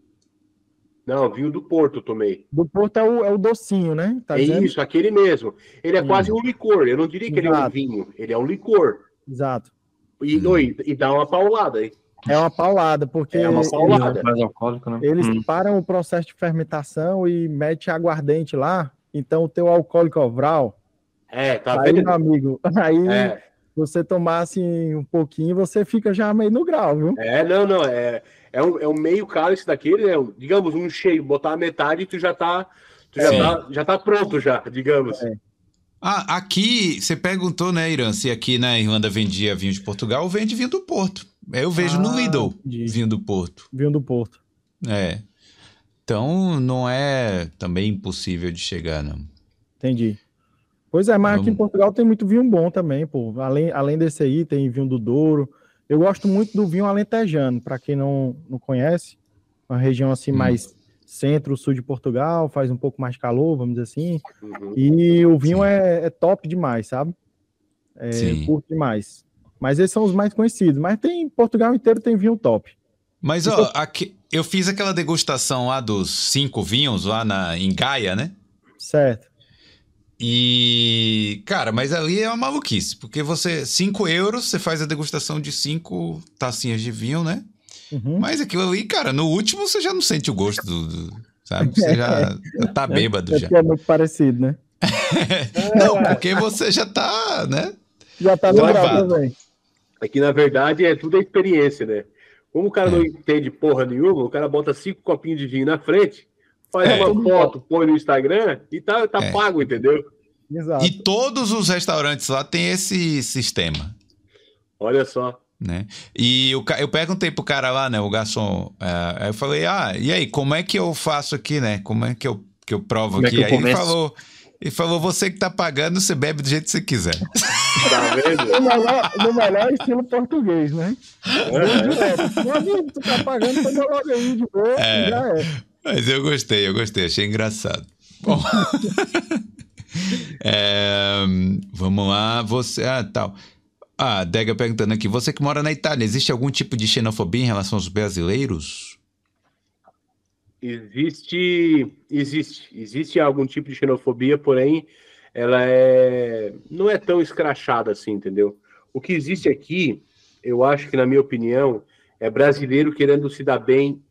Não, vinho do Porto eu tomei. Do Porto é o, é o docinho, né? Tá é dizendo? isso, aquele mesmo. Ele é Hum. quase um licor. Eu não diria que ele é um Exato. vinho. Ele é um licor. Exato. E, Hum. oi, e dá uma paulada aí. É uma paulada, porque É uma eles- paulada. Mais alcoólico, né? eles Hum. param o processo de fermentação e mete aguardente lá. Então o teu alcoólico ovral, É, tá aí, vendo? meu amigo, aí É, você tomar assim um pouquinho, você fica já meio no grau, viu? é, não, não. É, é, um, é um meio cálice daquele, né? Digamos, um cheio. Botar a metade e tu já tá. Tu já tá, já tá pronto, já, digamos. É. Ah, aqui, você perguntou, né, Irã, se aqui na Irlanda vendia vinho de Portugal, vende vinho do Porto. Eu vejo no Ah, Lidl entendi. vinho do Porto. Vinho do Porto. É. Então, não é também impossível de chegar, não. Entendi. Pois é, mas aqui em Vamos. Portugal tem muito vinho bom também, pô. Além, além desse aí, tem vinho do Douro. Eu gosto muito do vinho alentejano, para quem não, não conhece. Uma região assim Hum. mais centro-sul de Portugal, faz um pouco mais de calor, vamos dizer assim. Uhum. E o vinho é, é top demais, sabe? É, Sim. curto demais. Mas esses são os mais conhecidos. Mas tem Portugal inteiro tem vinho top. Mas, ó, aqui, eu fiz aquela degustação lá dos cinco vinhos lá na, em Gaia, né? Certo. E, cara, mas ali é uma maluquice, porque você, 5 euros, você faz a degustação de cinco tacinhas de vinho, né? Uhum. Mas aquilo ali, cara, no último você já não sente o gosto do. do- sabe? Você já, tá bêbado É já. é muito parecido, né? Não, porque você já tá, né? Já tá no grau Gravado. também. É que, na verdade, é tudo a experiência, né? Como o cara É. não entende porra nenhuma, o cara bota cinco copinhos de vinho na frente, faz É. uma foto, põe no Instagram e tá, tá É. pago, entendeu? Exato. E todos os restaurantes lá têm esse sistema, Olha só. né? E ca- eu perguntei pro cara lá, né, o garçom, é, aí eu falei, ah, e aí, como é que eu faço aqui, né? Como é que eu, que eu provo Como é aqui? que eu aí ele falou, ele falou, você que tá pagando, você bebe do jeito que você quiser. Tá vendo? No melhor, no melhor estilo português, né? É. Direto. Meu amigo, tu tá pagando, toma logo aí de boa, É. já é. Mas eu gostei, eu gostei, achei engraçado. Bom, é, vamos lá, você. Ah, tal. Ah, Dega perguntando aqui: você que mora na Itália, existe algum tipo de xenofobia em relação aos brasileiros? Existe, existe, existe algum tipo de xenofobia, porém, ela é, não é tão escrachada assim, entendeu? O que existe aqui, eu acho que, na minha opinião, é brasileiro querendo se dar bem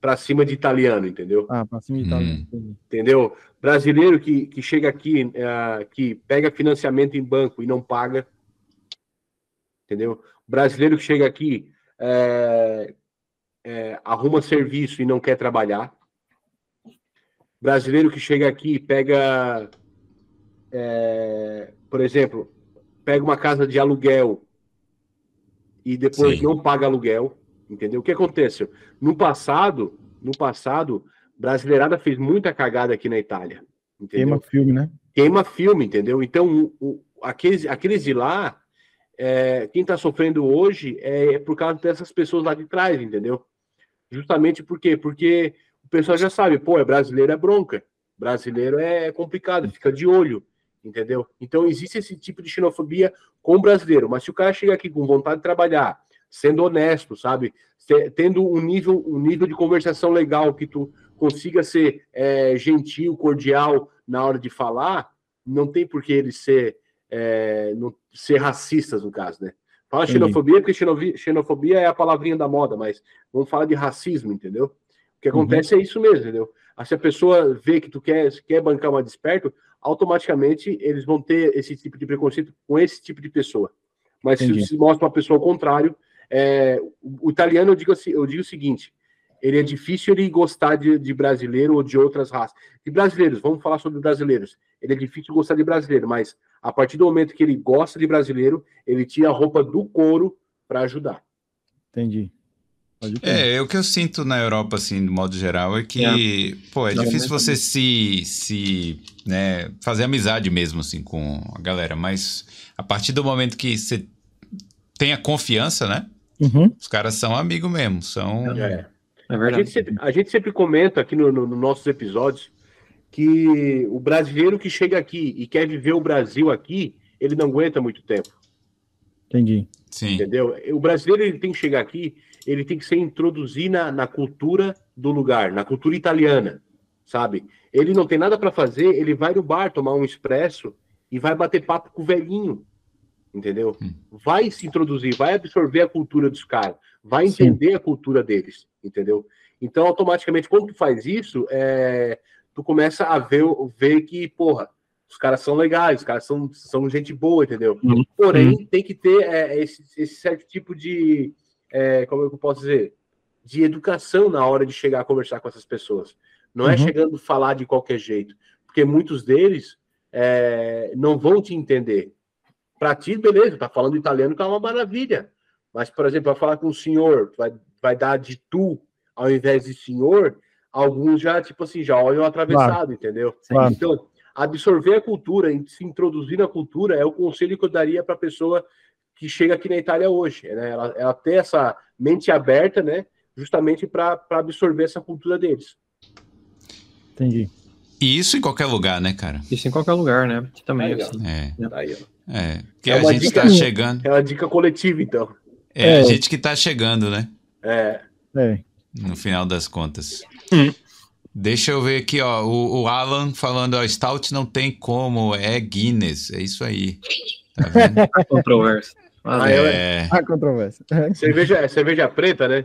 para cima de italiano, entendeu? Ah, pra cima de Hum. Itália. Entendeu? Brasileiro que, que chega aqui, eh, que pega financiamento em banco e não paga, entendeu? Brasileiro que chega aqui, eh, eh, arruma serviço e não quer trabalhar. Brasileiro que chega aqui e pega, eh, por exemplo, pega uma casa de aluguel e depois Sim. não paga aluguel, entendeu? O que acontece? No passado, no passado, brasileirada fez muita cagada aqui na Itália, entendeu? Queima filme, né? queima filme, entendeu? Então, o, aqueles, aqueles de lá, é, quem está sofrendo hoje é, por causa dessas pessoas lá de trás, entendeu? Justamente por quê? Porque o pessoal já sabe, pô, é brasileiro é bronca, brasileiro é complicado, fica de olho, entendeu? Então, existe esse tipo de xenofobia com o brasileiro, mas se o cara chega aqui com vontade de trabalhar, sendo honesto, sabe? Tendo um nível, um nível de conversação legal, que tu consiga ser é, gentil, cordial na hora de falar, não tem por que eles ser, é, não, ser racistas, no caso, né? Fala xenofobia, porque xenofobia é a palavrinha da moda, mas vamos falar de racismo, entendeu? O que acontece é isso mesmo, entendeu? Aí, Se a pessoa vê que tu quer, quer bancar uma desperto, automaticamente eles vão ter esse tipo de preconceito com esse tipo de pessoa. Mas Entendi. se se mostra uma pessoa ao contrário, é, o, italiano, eu digo, assim, eu digo o seguinte, ele é difícil ele gostar de, de brasileiro ou de outras raças. De brasileiros, vamos falar sobre brasileiros. Ele é difícil gostar de brasileiro, mas a partir do momento que ele gosta de brasileiro, ele tira a roupa do couro para ajudar. Entendi. É, o que eu sinto na Europa, assim, de modo geral, é que, pô, é Não, difícil mas- você se, se, né, fazer amizade mesmo, assim, com a galera, mas a partir do momento que você tem a confiança, né, Uhum. os caras são amigos mesmo, são... É. É A verdade. gente, sempre, a gente sempre comenta aqui nos no, nos nossos episódios que o brasileiro que chega aqui e quer viver o Brasil aqui, ele não aguenta muito tempo, Entendi. Sim, entendeu? O brasileiro ele tem que chegar aqui, ele tem que se introduzir na, na cultura do lugar, na cultura italiana, sabe? Ele não tem nada para fazer, ele vai no bar tomar um expresso e vai bater papo com o velhinho, entendeu? Hum. Vai se introduzir, vai absorver a cultura dos caras, vai Sim. entender a cultura deles, entendeu? Então, automaticamente, quando tu faz isso, é, tu começa a ver, ver que, porra, os caras são legais, os caras são, são gente boa, entendeu? Uhum. Porém, tem que ter é, esse, esse certo tipo de, é, como é eu posso dizer, de educação na hora de chegar a conversar com essas pessoas. Não é Uhum. chegando a falar de qualquer jeito, porque muitos deles é, não vão te entender. Para ti, beleza, tá falando italiano que é uma maravilha. Mas, por exemplo, vai falar com o senhor, vai, vai dar de tu ao invés de senhor, alguns já, tipo assim, já olham atravessado, entendeu? Claro. Então, absorver a cultura, e se introduzir na cultura, é o conselho que eu daria para a pessoa que chega aqui na Itália hoje. Né? Ela, ela ter essa mente aberta, né? Justamente para absorver essa cultura deles. Entendi. e isso em qualquer lugar, né, cara? Isso em qualquer lugar, né? Aqui também, Aí, ó. assim. É, Aí, ó. É, porque É a gente tá minha. chegando, É uma dica coletiva, então. é, É. a gente que tá chegando, né? É, É. no final das contas. Hum. Deixa eu ver aqui, ó. O, o Alan falando, ó, Stout não tem como, é Guinness. É isso aí. Tá vendo? Controverso. Mas, Ah, é, A controvérsia. É. cerveja, é cerveja preta, né?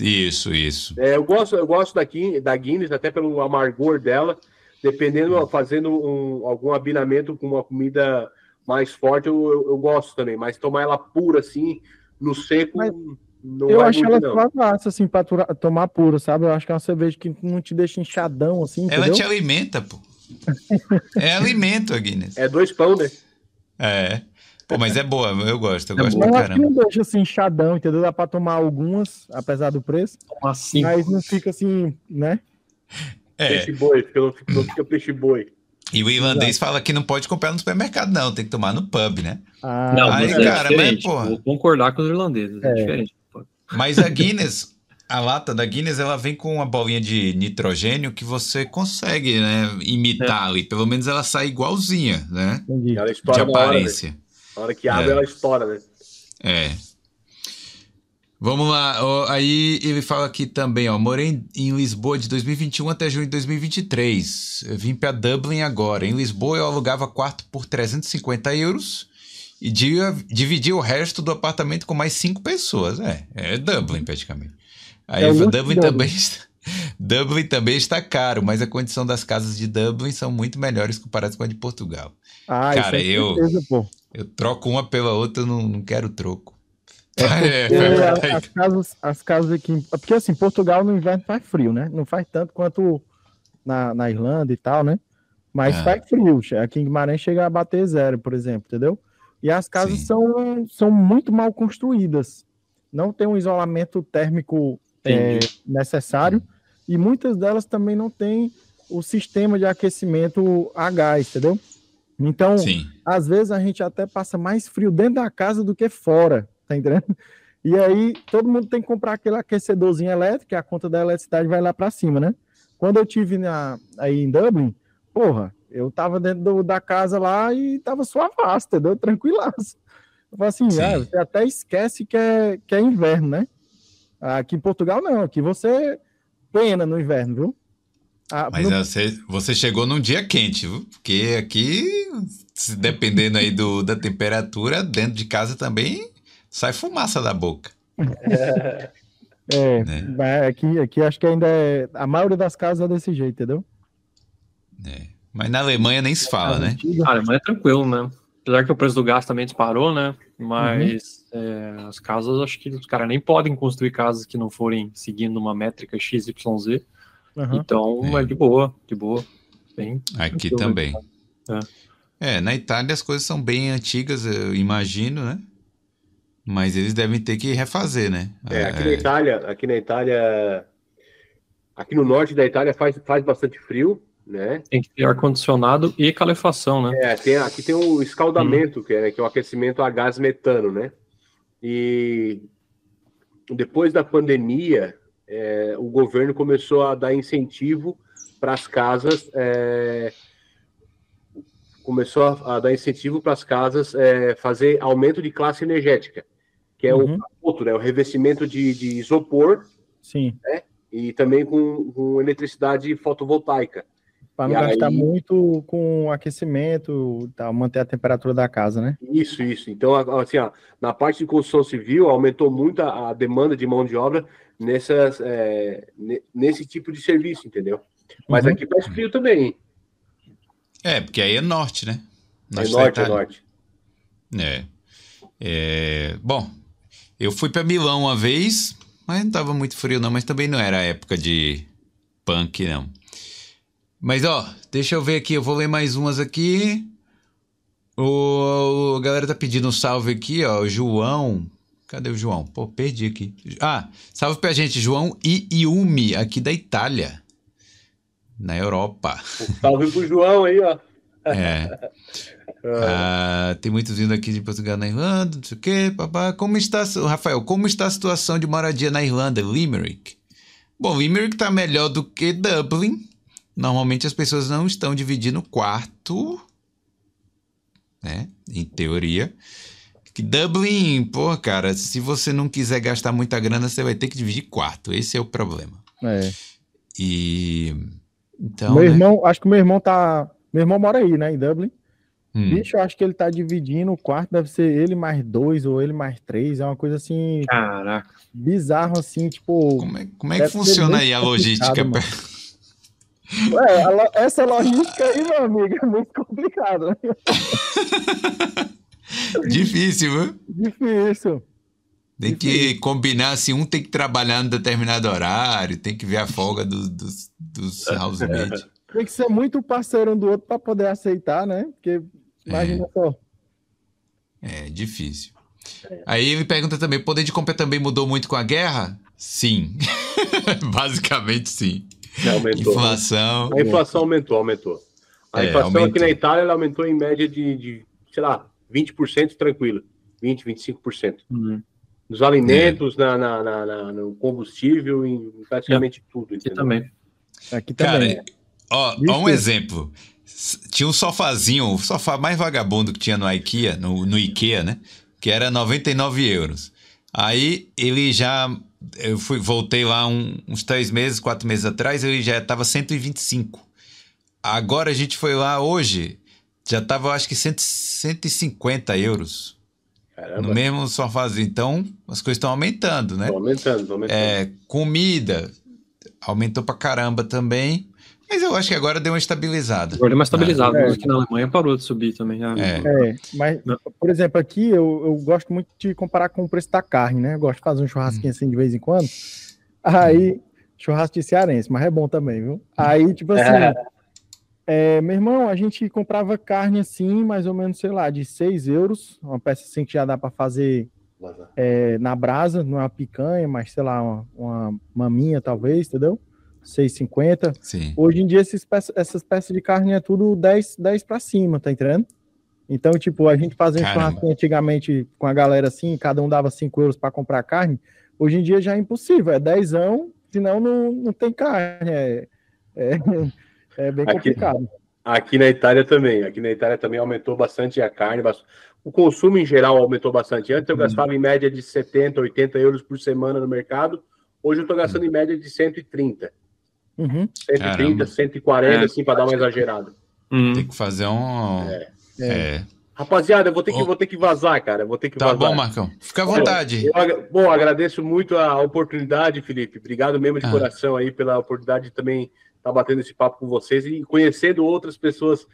isso, isso. É, eu gosto, eu gosto da, Guin- da Guinness, até pelo amargor dela. Dependendo, fazendo um- algum abinamento com uma comida mais forte, eu, eu, eu gosto também. Mas tomar ela pura, assim, no seco, Mas não Eu acho muito, ela fácil, assim, pra tura- tomar pura, sabe? Eu acho que é uma cerveja que não te deixa inchadão, assim, Ela entendeu? te alimenta, pô. É alimento Guinness. É dois pão, né? É. Pô, mas é boa, eu gosto, eu É gosto boa. pra Eu acho que caramba. não deixa assim inchadão, entendeu? Dá pra tomar algumas, apesar do preço, Tomar cinco. mas não fica assim, né? É. Peixe boi, porque não fica, não fica peixe boi. E o irlandês fala que não pode comprar no supermercado, não, tem que tomar no pub, né? Ah, Não, Aí, mas é cara, mas, porra. Vou concordar com os irlandeses. É, É. diferente. Mas a Guinness, a lata da Guinness, ela vem com uma bolinha de nitrogênio que você consegue, né, imitar ali. Pelo menos ela sai igualzinha, né? entendi. Ela De estoura na hora, né? aparência. Na hora que abre, É. ela estoura, né? É. Vamos lá, ó, aí ele fala aqui também, ó, morei em Lisboa de 2021 até junho de 2023. Eu vim para Dublin agora. Em Lisboa eu alugava quarto por 350 euros e dia- dividia o resto do apartamento com mais cinco pessoas. É, é Dublin praticamente. Aí É Dublin também está, Dublin também está caro, mas a condição das casas de Dublin são muito melhores comparadas com a de Portugal. Ah, Cara, isso é eu- certeza, pô. Eu troco uma pela outra, não, não quero troco. É, Porque verdade. as casas, as casas aqui. Porque assim, Portugal no inverno faz frio, né? Não faz tanto quanto na, na Irlanda e tal, né? Mas Ah. faz frio. Aqui em Guimarães chega a bater zero, por exemplo, entendeu? E as casas Sim. são, são muito mal construídas. não tem um isolamento térmico é, necessário e muitas delas também não têm o sistema de aquecimento a gás, entendeu? Então, Sim. às vezes a gente até passa mais frio dentro da casa do que fora, tá entendendo? E aí todo mundo tem que comprar aquele aquecedorzinho elétrico, e a conta da eletricidade vai lá para cima, né? Quando eu tive na, aí em Dublin, porra, eu tava dentro do, da casa lá e tava suavaço, entendeu? Tranquilaço. Eu falei assim, ah, você até esquece que é, que é inverno, né? Aqui em Portugal não, aqui você pena no inverno, viu? Ah, Mas no... você, você chegou num dia quente, viu? Porque aqui, dependendo aí do, da temperatura, dentro de casa também sai fumaça da boca. É, né? aqui, aqui acho que ainda é. A maioria das casas é desse jeito, entendeu? É. Mas na Alemanha nem se fala, né? A Alemanha é tranquilo, né? Apesar que o preço do gás também disparou, né? Mas uhum. é, as casas, acho que os caras nem podem construir casas que não forem seguindo uma métrica XYZ. Uhum. Então é. é. de boa, de boa. Bem Aqui também. É. é, na Itália as coisas são bem antigas, eu imagino, né? Mas eles devem ter que refazer, né? É, aqui é... na Itália, aqui na Itália, aqui no norte da Itália faz, faz bastante frio, né? Tem que ter ar-condicionado e calefação, né? É, tem, aqui tem o escaldamento, hum. que, é, que é o aquecimento a gás metano, né? E depois da pandemia, é, o governo começou a dar incentivo para as casas, é, começou a, a, dar incentivo para as casas é, fazer aumento de classe energética, que é uhum. o outro, né, o revestimento de, de isopor, Sim. Né, e também com, com eletricidade fotovoltaica. Para não e gastar aí... muito com aquecimento, tá, manter a temperatura da casa, né? Isso, isso. Então, assim, ó, na parte de construção civil, aumentou muito a, a demanda de mão de obra nessas, é, nesse tipo de serviço, entendeu? Mas uhum. aqui faz frio também. É, porque aí é norte, né? Norte é norte, é norte. É. é. Bom, eu fui para Milão uma vez, mas não tava muito frio não, mas também não era época de punk, não. Mas ó, deixa eu ver aqui, eu vou ler mais umas aqui. O, a galera tá pedindo um salve aqui, ó. João. Cadê o João? Pô, perdi aqui. Ah, salve pra gente, João Iumi, aqui da Itália. Na Europa. Salve pro João aí, ó. É. Ah, tem muitos vindo aqui de Portugal na Irlanda, não sei o quê, papá. Como está, Rafael, como está a situação de moradia na Irlanda, Limerick? Bom, Limerick tá melhor do que Dublin, Normalmente as pessoas não estão dividindo quarto, né? Em teoria. Que Dublin, pô, cara, se você não quiser gastar muita grana, você vai ter que dividir quarto. Esse é o problema. É. E. Então. Meu né? irmão, acho que meu irmão tá. Meu irmão mora aí, né, em Dublin. Hum. Bicho, eu acho que ele tá dividindo o quarto, deve ser ele mais dois ou ele mais três, é uma coisa assim. Caraca. Bizarro, assim, tipo. Como é, como é que funciona aí a logística? Ué, essa logística aí, meu amigo, é muito complicada. Né? Difícil, viu? Difícil. Tem que combinar, se um tem que trabalhar em determinado horário, tem que ver a folga dos, dos, dos housemates. Tem que ser muito parceiro um do outro para poder aceitar, né? Porque imagina é. só. É difícil. Aí ele pergunta também: poder de compra também mudou muito com a guerra? Sim. Basicamente sim. Aumentou. Inflação. A inflação aumentou, aumentou. A é, inflação aumentou. aqui na Itália ela aumentou em média de, de sei lá, 20% tranquilo. 20, 25%. Uhum. Nos alimentos, é. na, na, na, no combustível, em praticamente é. tudo. Aqui também. Aqui também. Cara, ó, ó, um exemplo. Tinha um sofazinho, o sofá mais vagabundo que tinha no IKEA, no, no IKEA, né? Que era 99 euros. Aí ele já eu fui, voltei lá um, uns três meses, quatro meses atrás, ele já estava 125. Agora a gente foi lá hoje, já estava acho que 100, 150 euros. Caramba. No mesmo sofazinho. Então, as coisas estão aumentando, né? Estão aumentando, estão aumentando. É, comida aumentou pra caramba também. Mas eu acho que agora deu uma estabilizada. Agora deu uma estabilizada, é. aqui na Alemanha parou de subir também. Já. É. é. mas, por exemplo, aqui eu, eu gosto muito de comparar com o preço da carne, né? Eu gosto de fazer um churrasquinho hum. assim de vez em quando. Aí, churrasco de cearense, mas é bom também, viu? Aí, tipo assim, é. É, meu irmão, a gente comprava carne assim, mais ou menos, sei lá, de 6 euros, uma peça assim que já dá para fazer é, na brasa, não é uma picanha, mas sei lá, uma, uma maminha talvez, entendeu? 6,50. Sim. Hoje em dia esses essas peças de carne é tudo 10, 10 para cima, tá entendendo? Então, tipo, a gente fazia um Caramba. churrasco antigamente com a galera assim, cada um dava 5 euros para comprar carne. Hoje em dia já é impossível, é 10, senão não, não tem carne. É, é, é bem Aqui- complicado. Aqui na Itália também. Aqui na Itália também aumentou bastante a carne. O consumo em geral aumentou bastante. Antes eu gastava em média de 70, 80 euros por semana no mercado. Hoje eu estou gastando em média de 130. Uhum. 130, Caramba. 140, É. assim, para dar uma exagerada. Hum. Tem que fazer um. É. Rapaziada, eu vou ter que, Ô. vou ter que vazar, cara. eu Vou ter que Tá vazar. bom, Marcão. Fica à vontade. Eu agra- bom, agradeço muito a oportunidade, Felipe. Obrigado mesmo de Ah. coração aí pela oportunidade de também estar batendo esse papo com vocês e conhecendo outras pessoas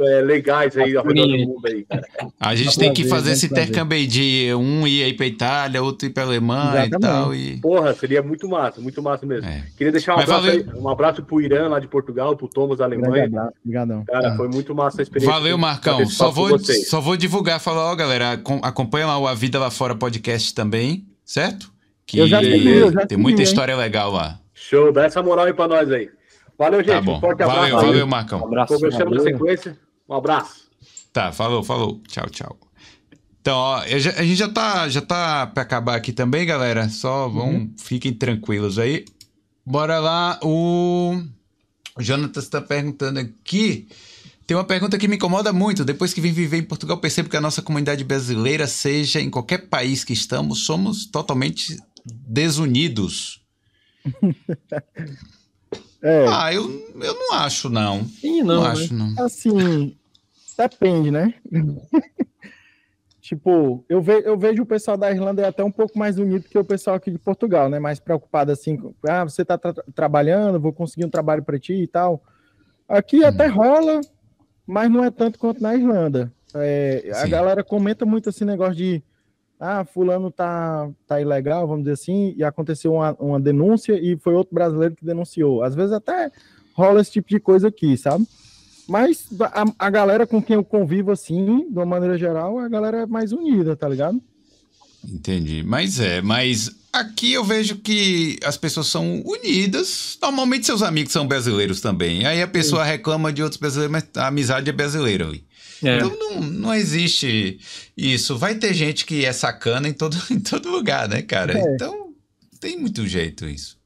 é, legais aí ao redor do mundo aí, cara. A gente Tá tem que prazer, fazer é um esse prazer. intercâmbio aí de um ir aí pra Itália, outro ir pra Alemanha e Exatamente. tal. E... Porra, seria muito massa, muito massa mesmo. É. Queria deixar um Mas abraço, valeu. aí, um abraço pro Irã lá de Portugal, pro Thomas da Alemanha. obrigadão. Cara, foi muito massa a experiência. Valeu, Marcão. esse Só vou, só vou divulgar, falar, ó, galera, acom- acompanha lá o A Vida Lá Fora podcast também, certo? Que Eu já segui, eu já tem segui, muita hein? história legal lá. Show, dá essa moral aí pra nós aí. Valeu, gente. Tá bom. Um forte abraço Valeu, aí. valeu, Marcão. Um abraço. Conversamos na sequência. Um abraço. Tá, falou, falou. Tchau, tchau. Então, ó, a gente já tá, já tá pra acabar aqui também, galera. Só vão, Uhum. fiquem tranquilos aí. Bora lá, o, o Jonatas tá perguntando aqui. Tem uma pergunta que me incomoda muito. Depois que vim viver em Portugal, percebo que a nossa comunidade brasileira, seja em qualquer país que estamos, somos totalmente desunidos. É, Ah, eu, eu não acho, não. Sim, Não, não, né? acho, não. assim, depende, né? tipo, eu, ve eu vejo o pessoal da Irlanda é até um pouco mais unido que o pessoal aqui de Portugal, né? Mais preocupado assim, com, ah, você tá tra trabalhando, vou conseguir um trabalho para ti e tal. Aqui até rola, mas não é tanto quanto na Irlanda. É, a galera comenta muito esse negócio de ah, fulano tá, tá ilegal, vamos dizer assim, e aconteceu uma, uma denúncia e foi outro brasileiro que denunciou. Às vezes até rola esse tipo de coisa aqui, sabe? Mas a, a galera com quem eu convivo, assim, de uma maneira geral, a galera é mais unida, tá ligado? Entendi. Mas é, mas aqui eu vejo que as pessoas são unidas. Normalmente seus amigos são brasileiros também. Aí a pessoa reclama de outros brasileiros, mas a amizade é brasileira ali. É. Então não, não existe isso. Vai ter gente que é sacana em todo, em todo lugar, né, cara? É. Então tem muito jeito isso.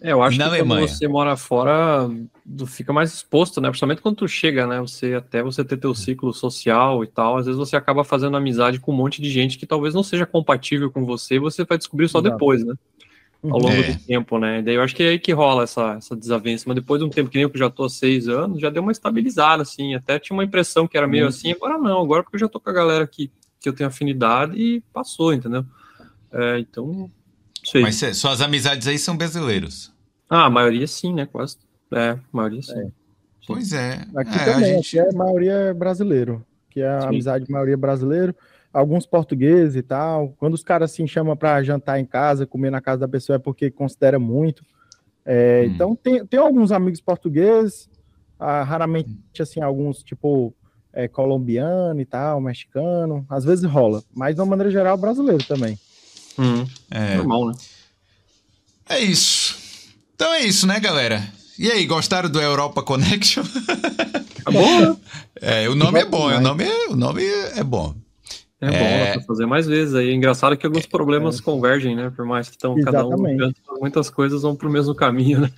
É, eu acho na que Alemanha? quando você mora fora, tu fica mais exposto, né? Principalmente quando tu chega, né? Você até você ter teu ciclo social e tal, às vezes você acaba fazendo amizade com um monte de gente que talvez não seja compatível com você, e você vai descobrir só Exato. depois, né? Ao longo É. do tempo, né? Daí eu acho que é aí que rola essa, essa desavença. Mas depois de um tempo que nem eu que já tô há seis anos, já deu uma estabilizada, assim. Até tinha uma impressão que era meio Uhum. assim, agora não, agora porque eu já tô com a galera que, que eu tenho afinidade e passou, entendeu? É, então, não sei. Mas cê- suas amizades aí são brasileiros. Ah, a maioria sim, né? Quase. É, a maioria sim. Pois é. Aqui É, a também, gente- aqui a maioria é brasileiro, que é a Sim. amizade de maioria brasileiro, alguns portugueses e tal. Quando os caras assim chamam para jantar em casa, comer na casa da pessoa é porque considera muito. É, Hum. Então tem, tem alguns amigos portugueses, ah, raramente assim alguns tipo é, colombiano e tal, mexicano, às vezes rola, mas de uma maneira geral brasileiro também. Hum, é, normal, né? É isso. Então é isso, né, galera? E aí, gostaram do Europa Connection? É bom, né? É, o nome é bom, o demais. nome é, o nome é bom. É bom, É. dá pra fazer mais vezes aí. Engraçado que alguns problemas convergem, né? Por mais que estão cada um canto, muitas coisas vão pro mesmo caminho, né?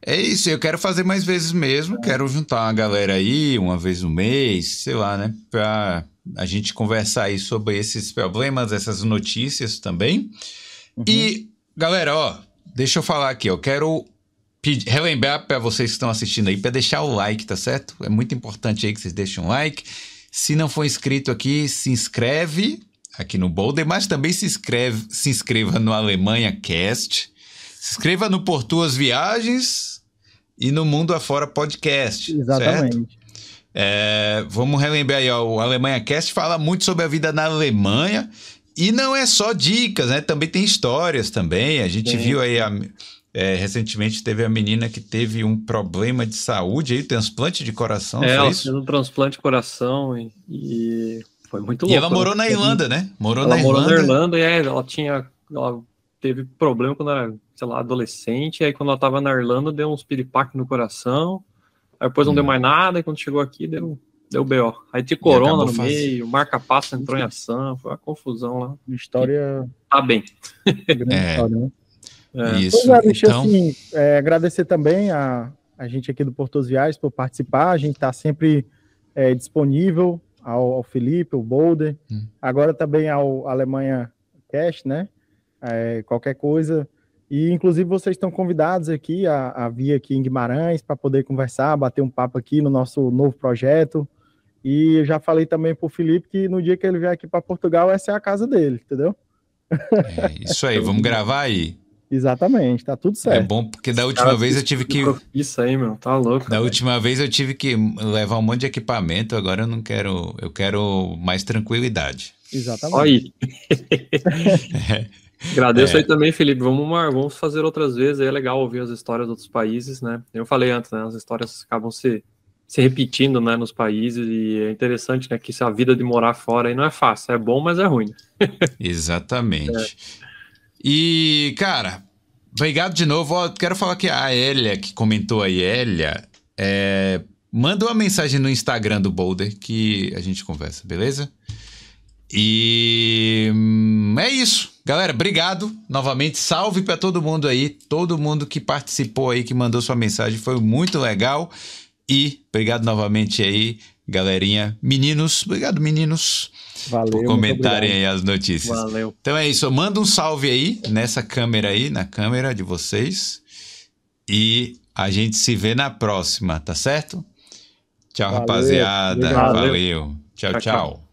É isso, eu quero fazer mais vezes mesmo. Quero juntar uma galera aí, uma vez no mês, sei lá, né? Pra a gente conversar aí sobre esses problemas, essas notícias também. E, galera, ó, deixa eu falar aqui, eu quero relembrar para vocês que estão assistindo aí, para deixar o like, tá certo? É muito importante aí que vocês deixem um like. Se não for inscrito aqui, se inscreve aqui no Boulder, mas também se inscreve, se inscreva no Alemanha Cast. Se inscreva no Por Tuas Viagens e no Mundo Afora Podcast. Certo? Exatamente. É, vamos relembrar aí, ó, o Alemanha Cast fala muito sobre a vida na Alemanha e não é só dicas, né? Também tem histórias também. A gente Sim. viu aí, a- é, recentemente teve a menina que teve um problema de saúde aí, transplante de coração, é, ela fez um transplante de coração e, e Foi muito louco. E ela morou né? na Irlanda, né? Morou ela na morou Irlanda. na Irlanda e é, ela tinha. Ela teve problema quando era, sei lá, adolescente. Aí quando ela tava na Irlanda, deu uns piripaques no coração. Aí depois não hum. deu mais nada. E quando chegou aqui, deu, deu BO. Aí tinha corona no faz... meio, marca-passo entrou em ação. Foi uma confusão lá. Uma história. Tá bem. é. História, né? É. Isso. Pois é, deixa então... assim, é, agradecer também a, a gente aqui do Portos Viagens por participar. A gente está sempre é, disponível ao, ao, Felipe, o Boulder, hum. agora também ao Alemanha Cash, né? É, qualquer coisa. E inclusive vocês estão convidados aqui a, a vir aqui em Guimarães para poder conversar, bater um papo aqui no nosso novo projeto. E eu já falei também para o Felipe que no dia que ele vier aqui para Portugal, essa é a casa dele, entendeu? É isso aí, vamos gravar aí. Exatamente, tá tudo certo. É bom porque da última Cara, vez eu tive que. Isso aí, meu, tá louco. Da última vez eu tive que levar um monte de equipamento, agora eu não quero. Eu quero mais tranquilidade. Exatamente. Aí. é. Agradeço é. aí também, Felipe. Vamos, vamos fazer outras vezes. é legal ouvir as histórias de outros países, né? Eu falei antes, né? As histórias acabam se, se repetindo, né? Nos países e é interessante, né? Que a vida de morar fora aí não é fácil. É bom, mas é ruim. Exatamente. É. E, cara, obrigado de novo. Ó, quero falar que a Elia, que comentou aí, Elia, é, manda uma mensagem no Instagram do Boulder que a gente conversa, beleza? E hum, é isso. Galera, obrigado novamente. Salve para todo mundo aí, todo mundo que participou aí, que mandou sua mensagem, foi muito legal. E obrigado novamente aí, galerinha. Meninos, obrigado, meninos. Valeu, por comentarem aí as notícias. Valeu. Então é isso. Manda um salve aí nessa câmera aí, na câmera de vocês. E a gente se vê na próxima, tá certo? Tchau, Valeu. rapaziada. Valeu. Tchau, tchau. tchau.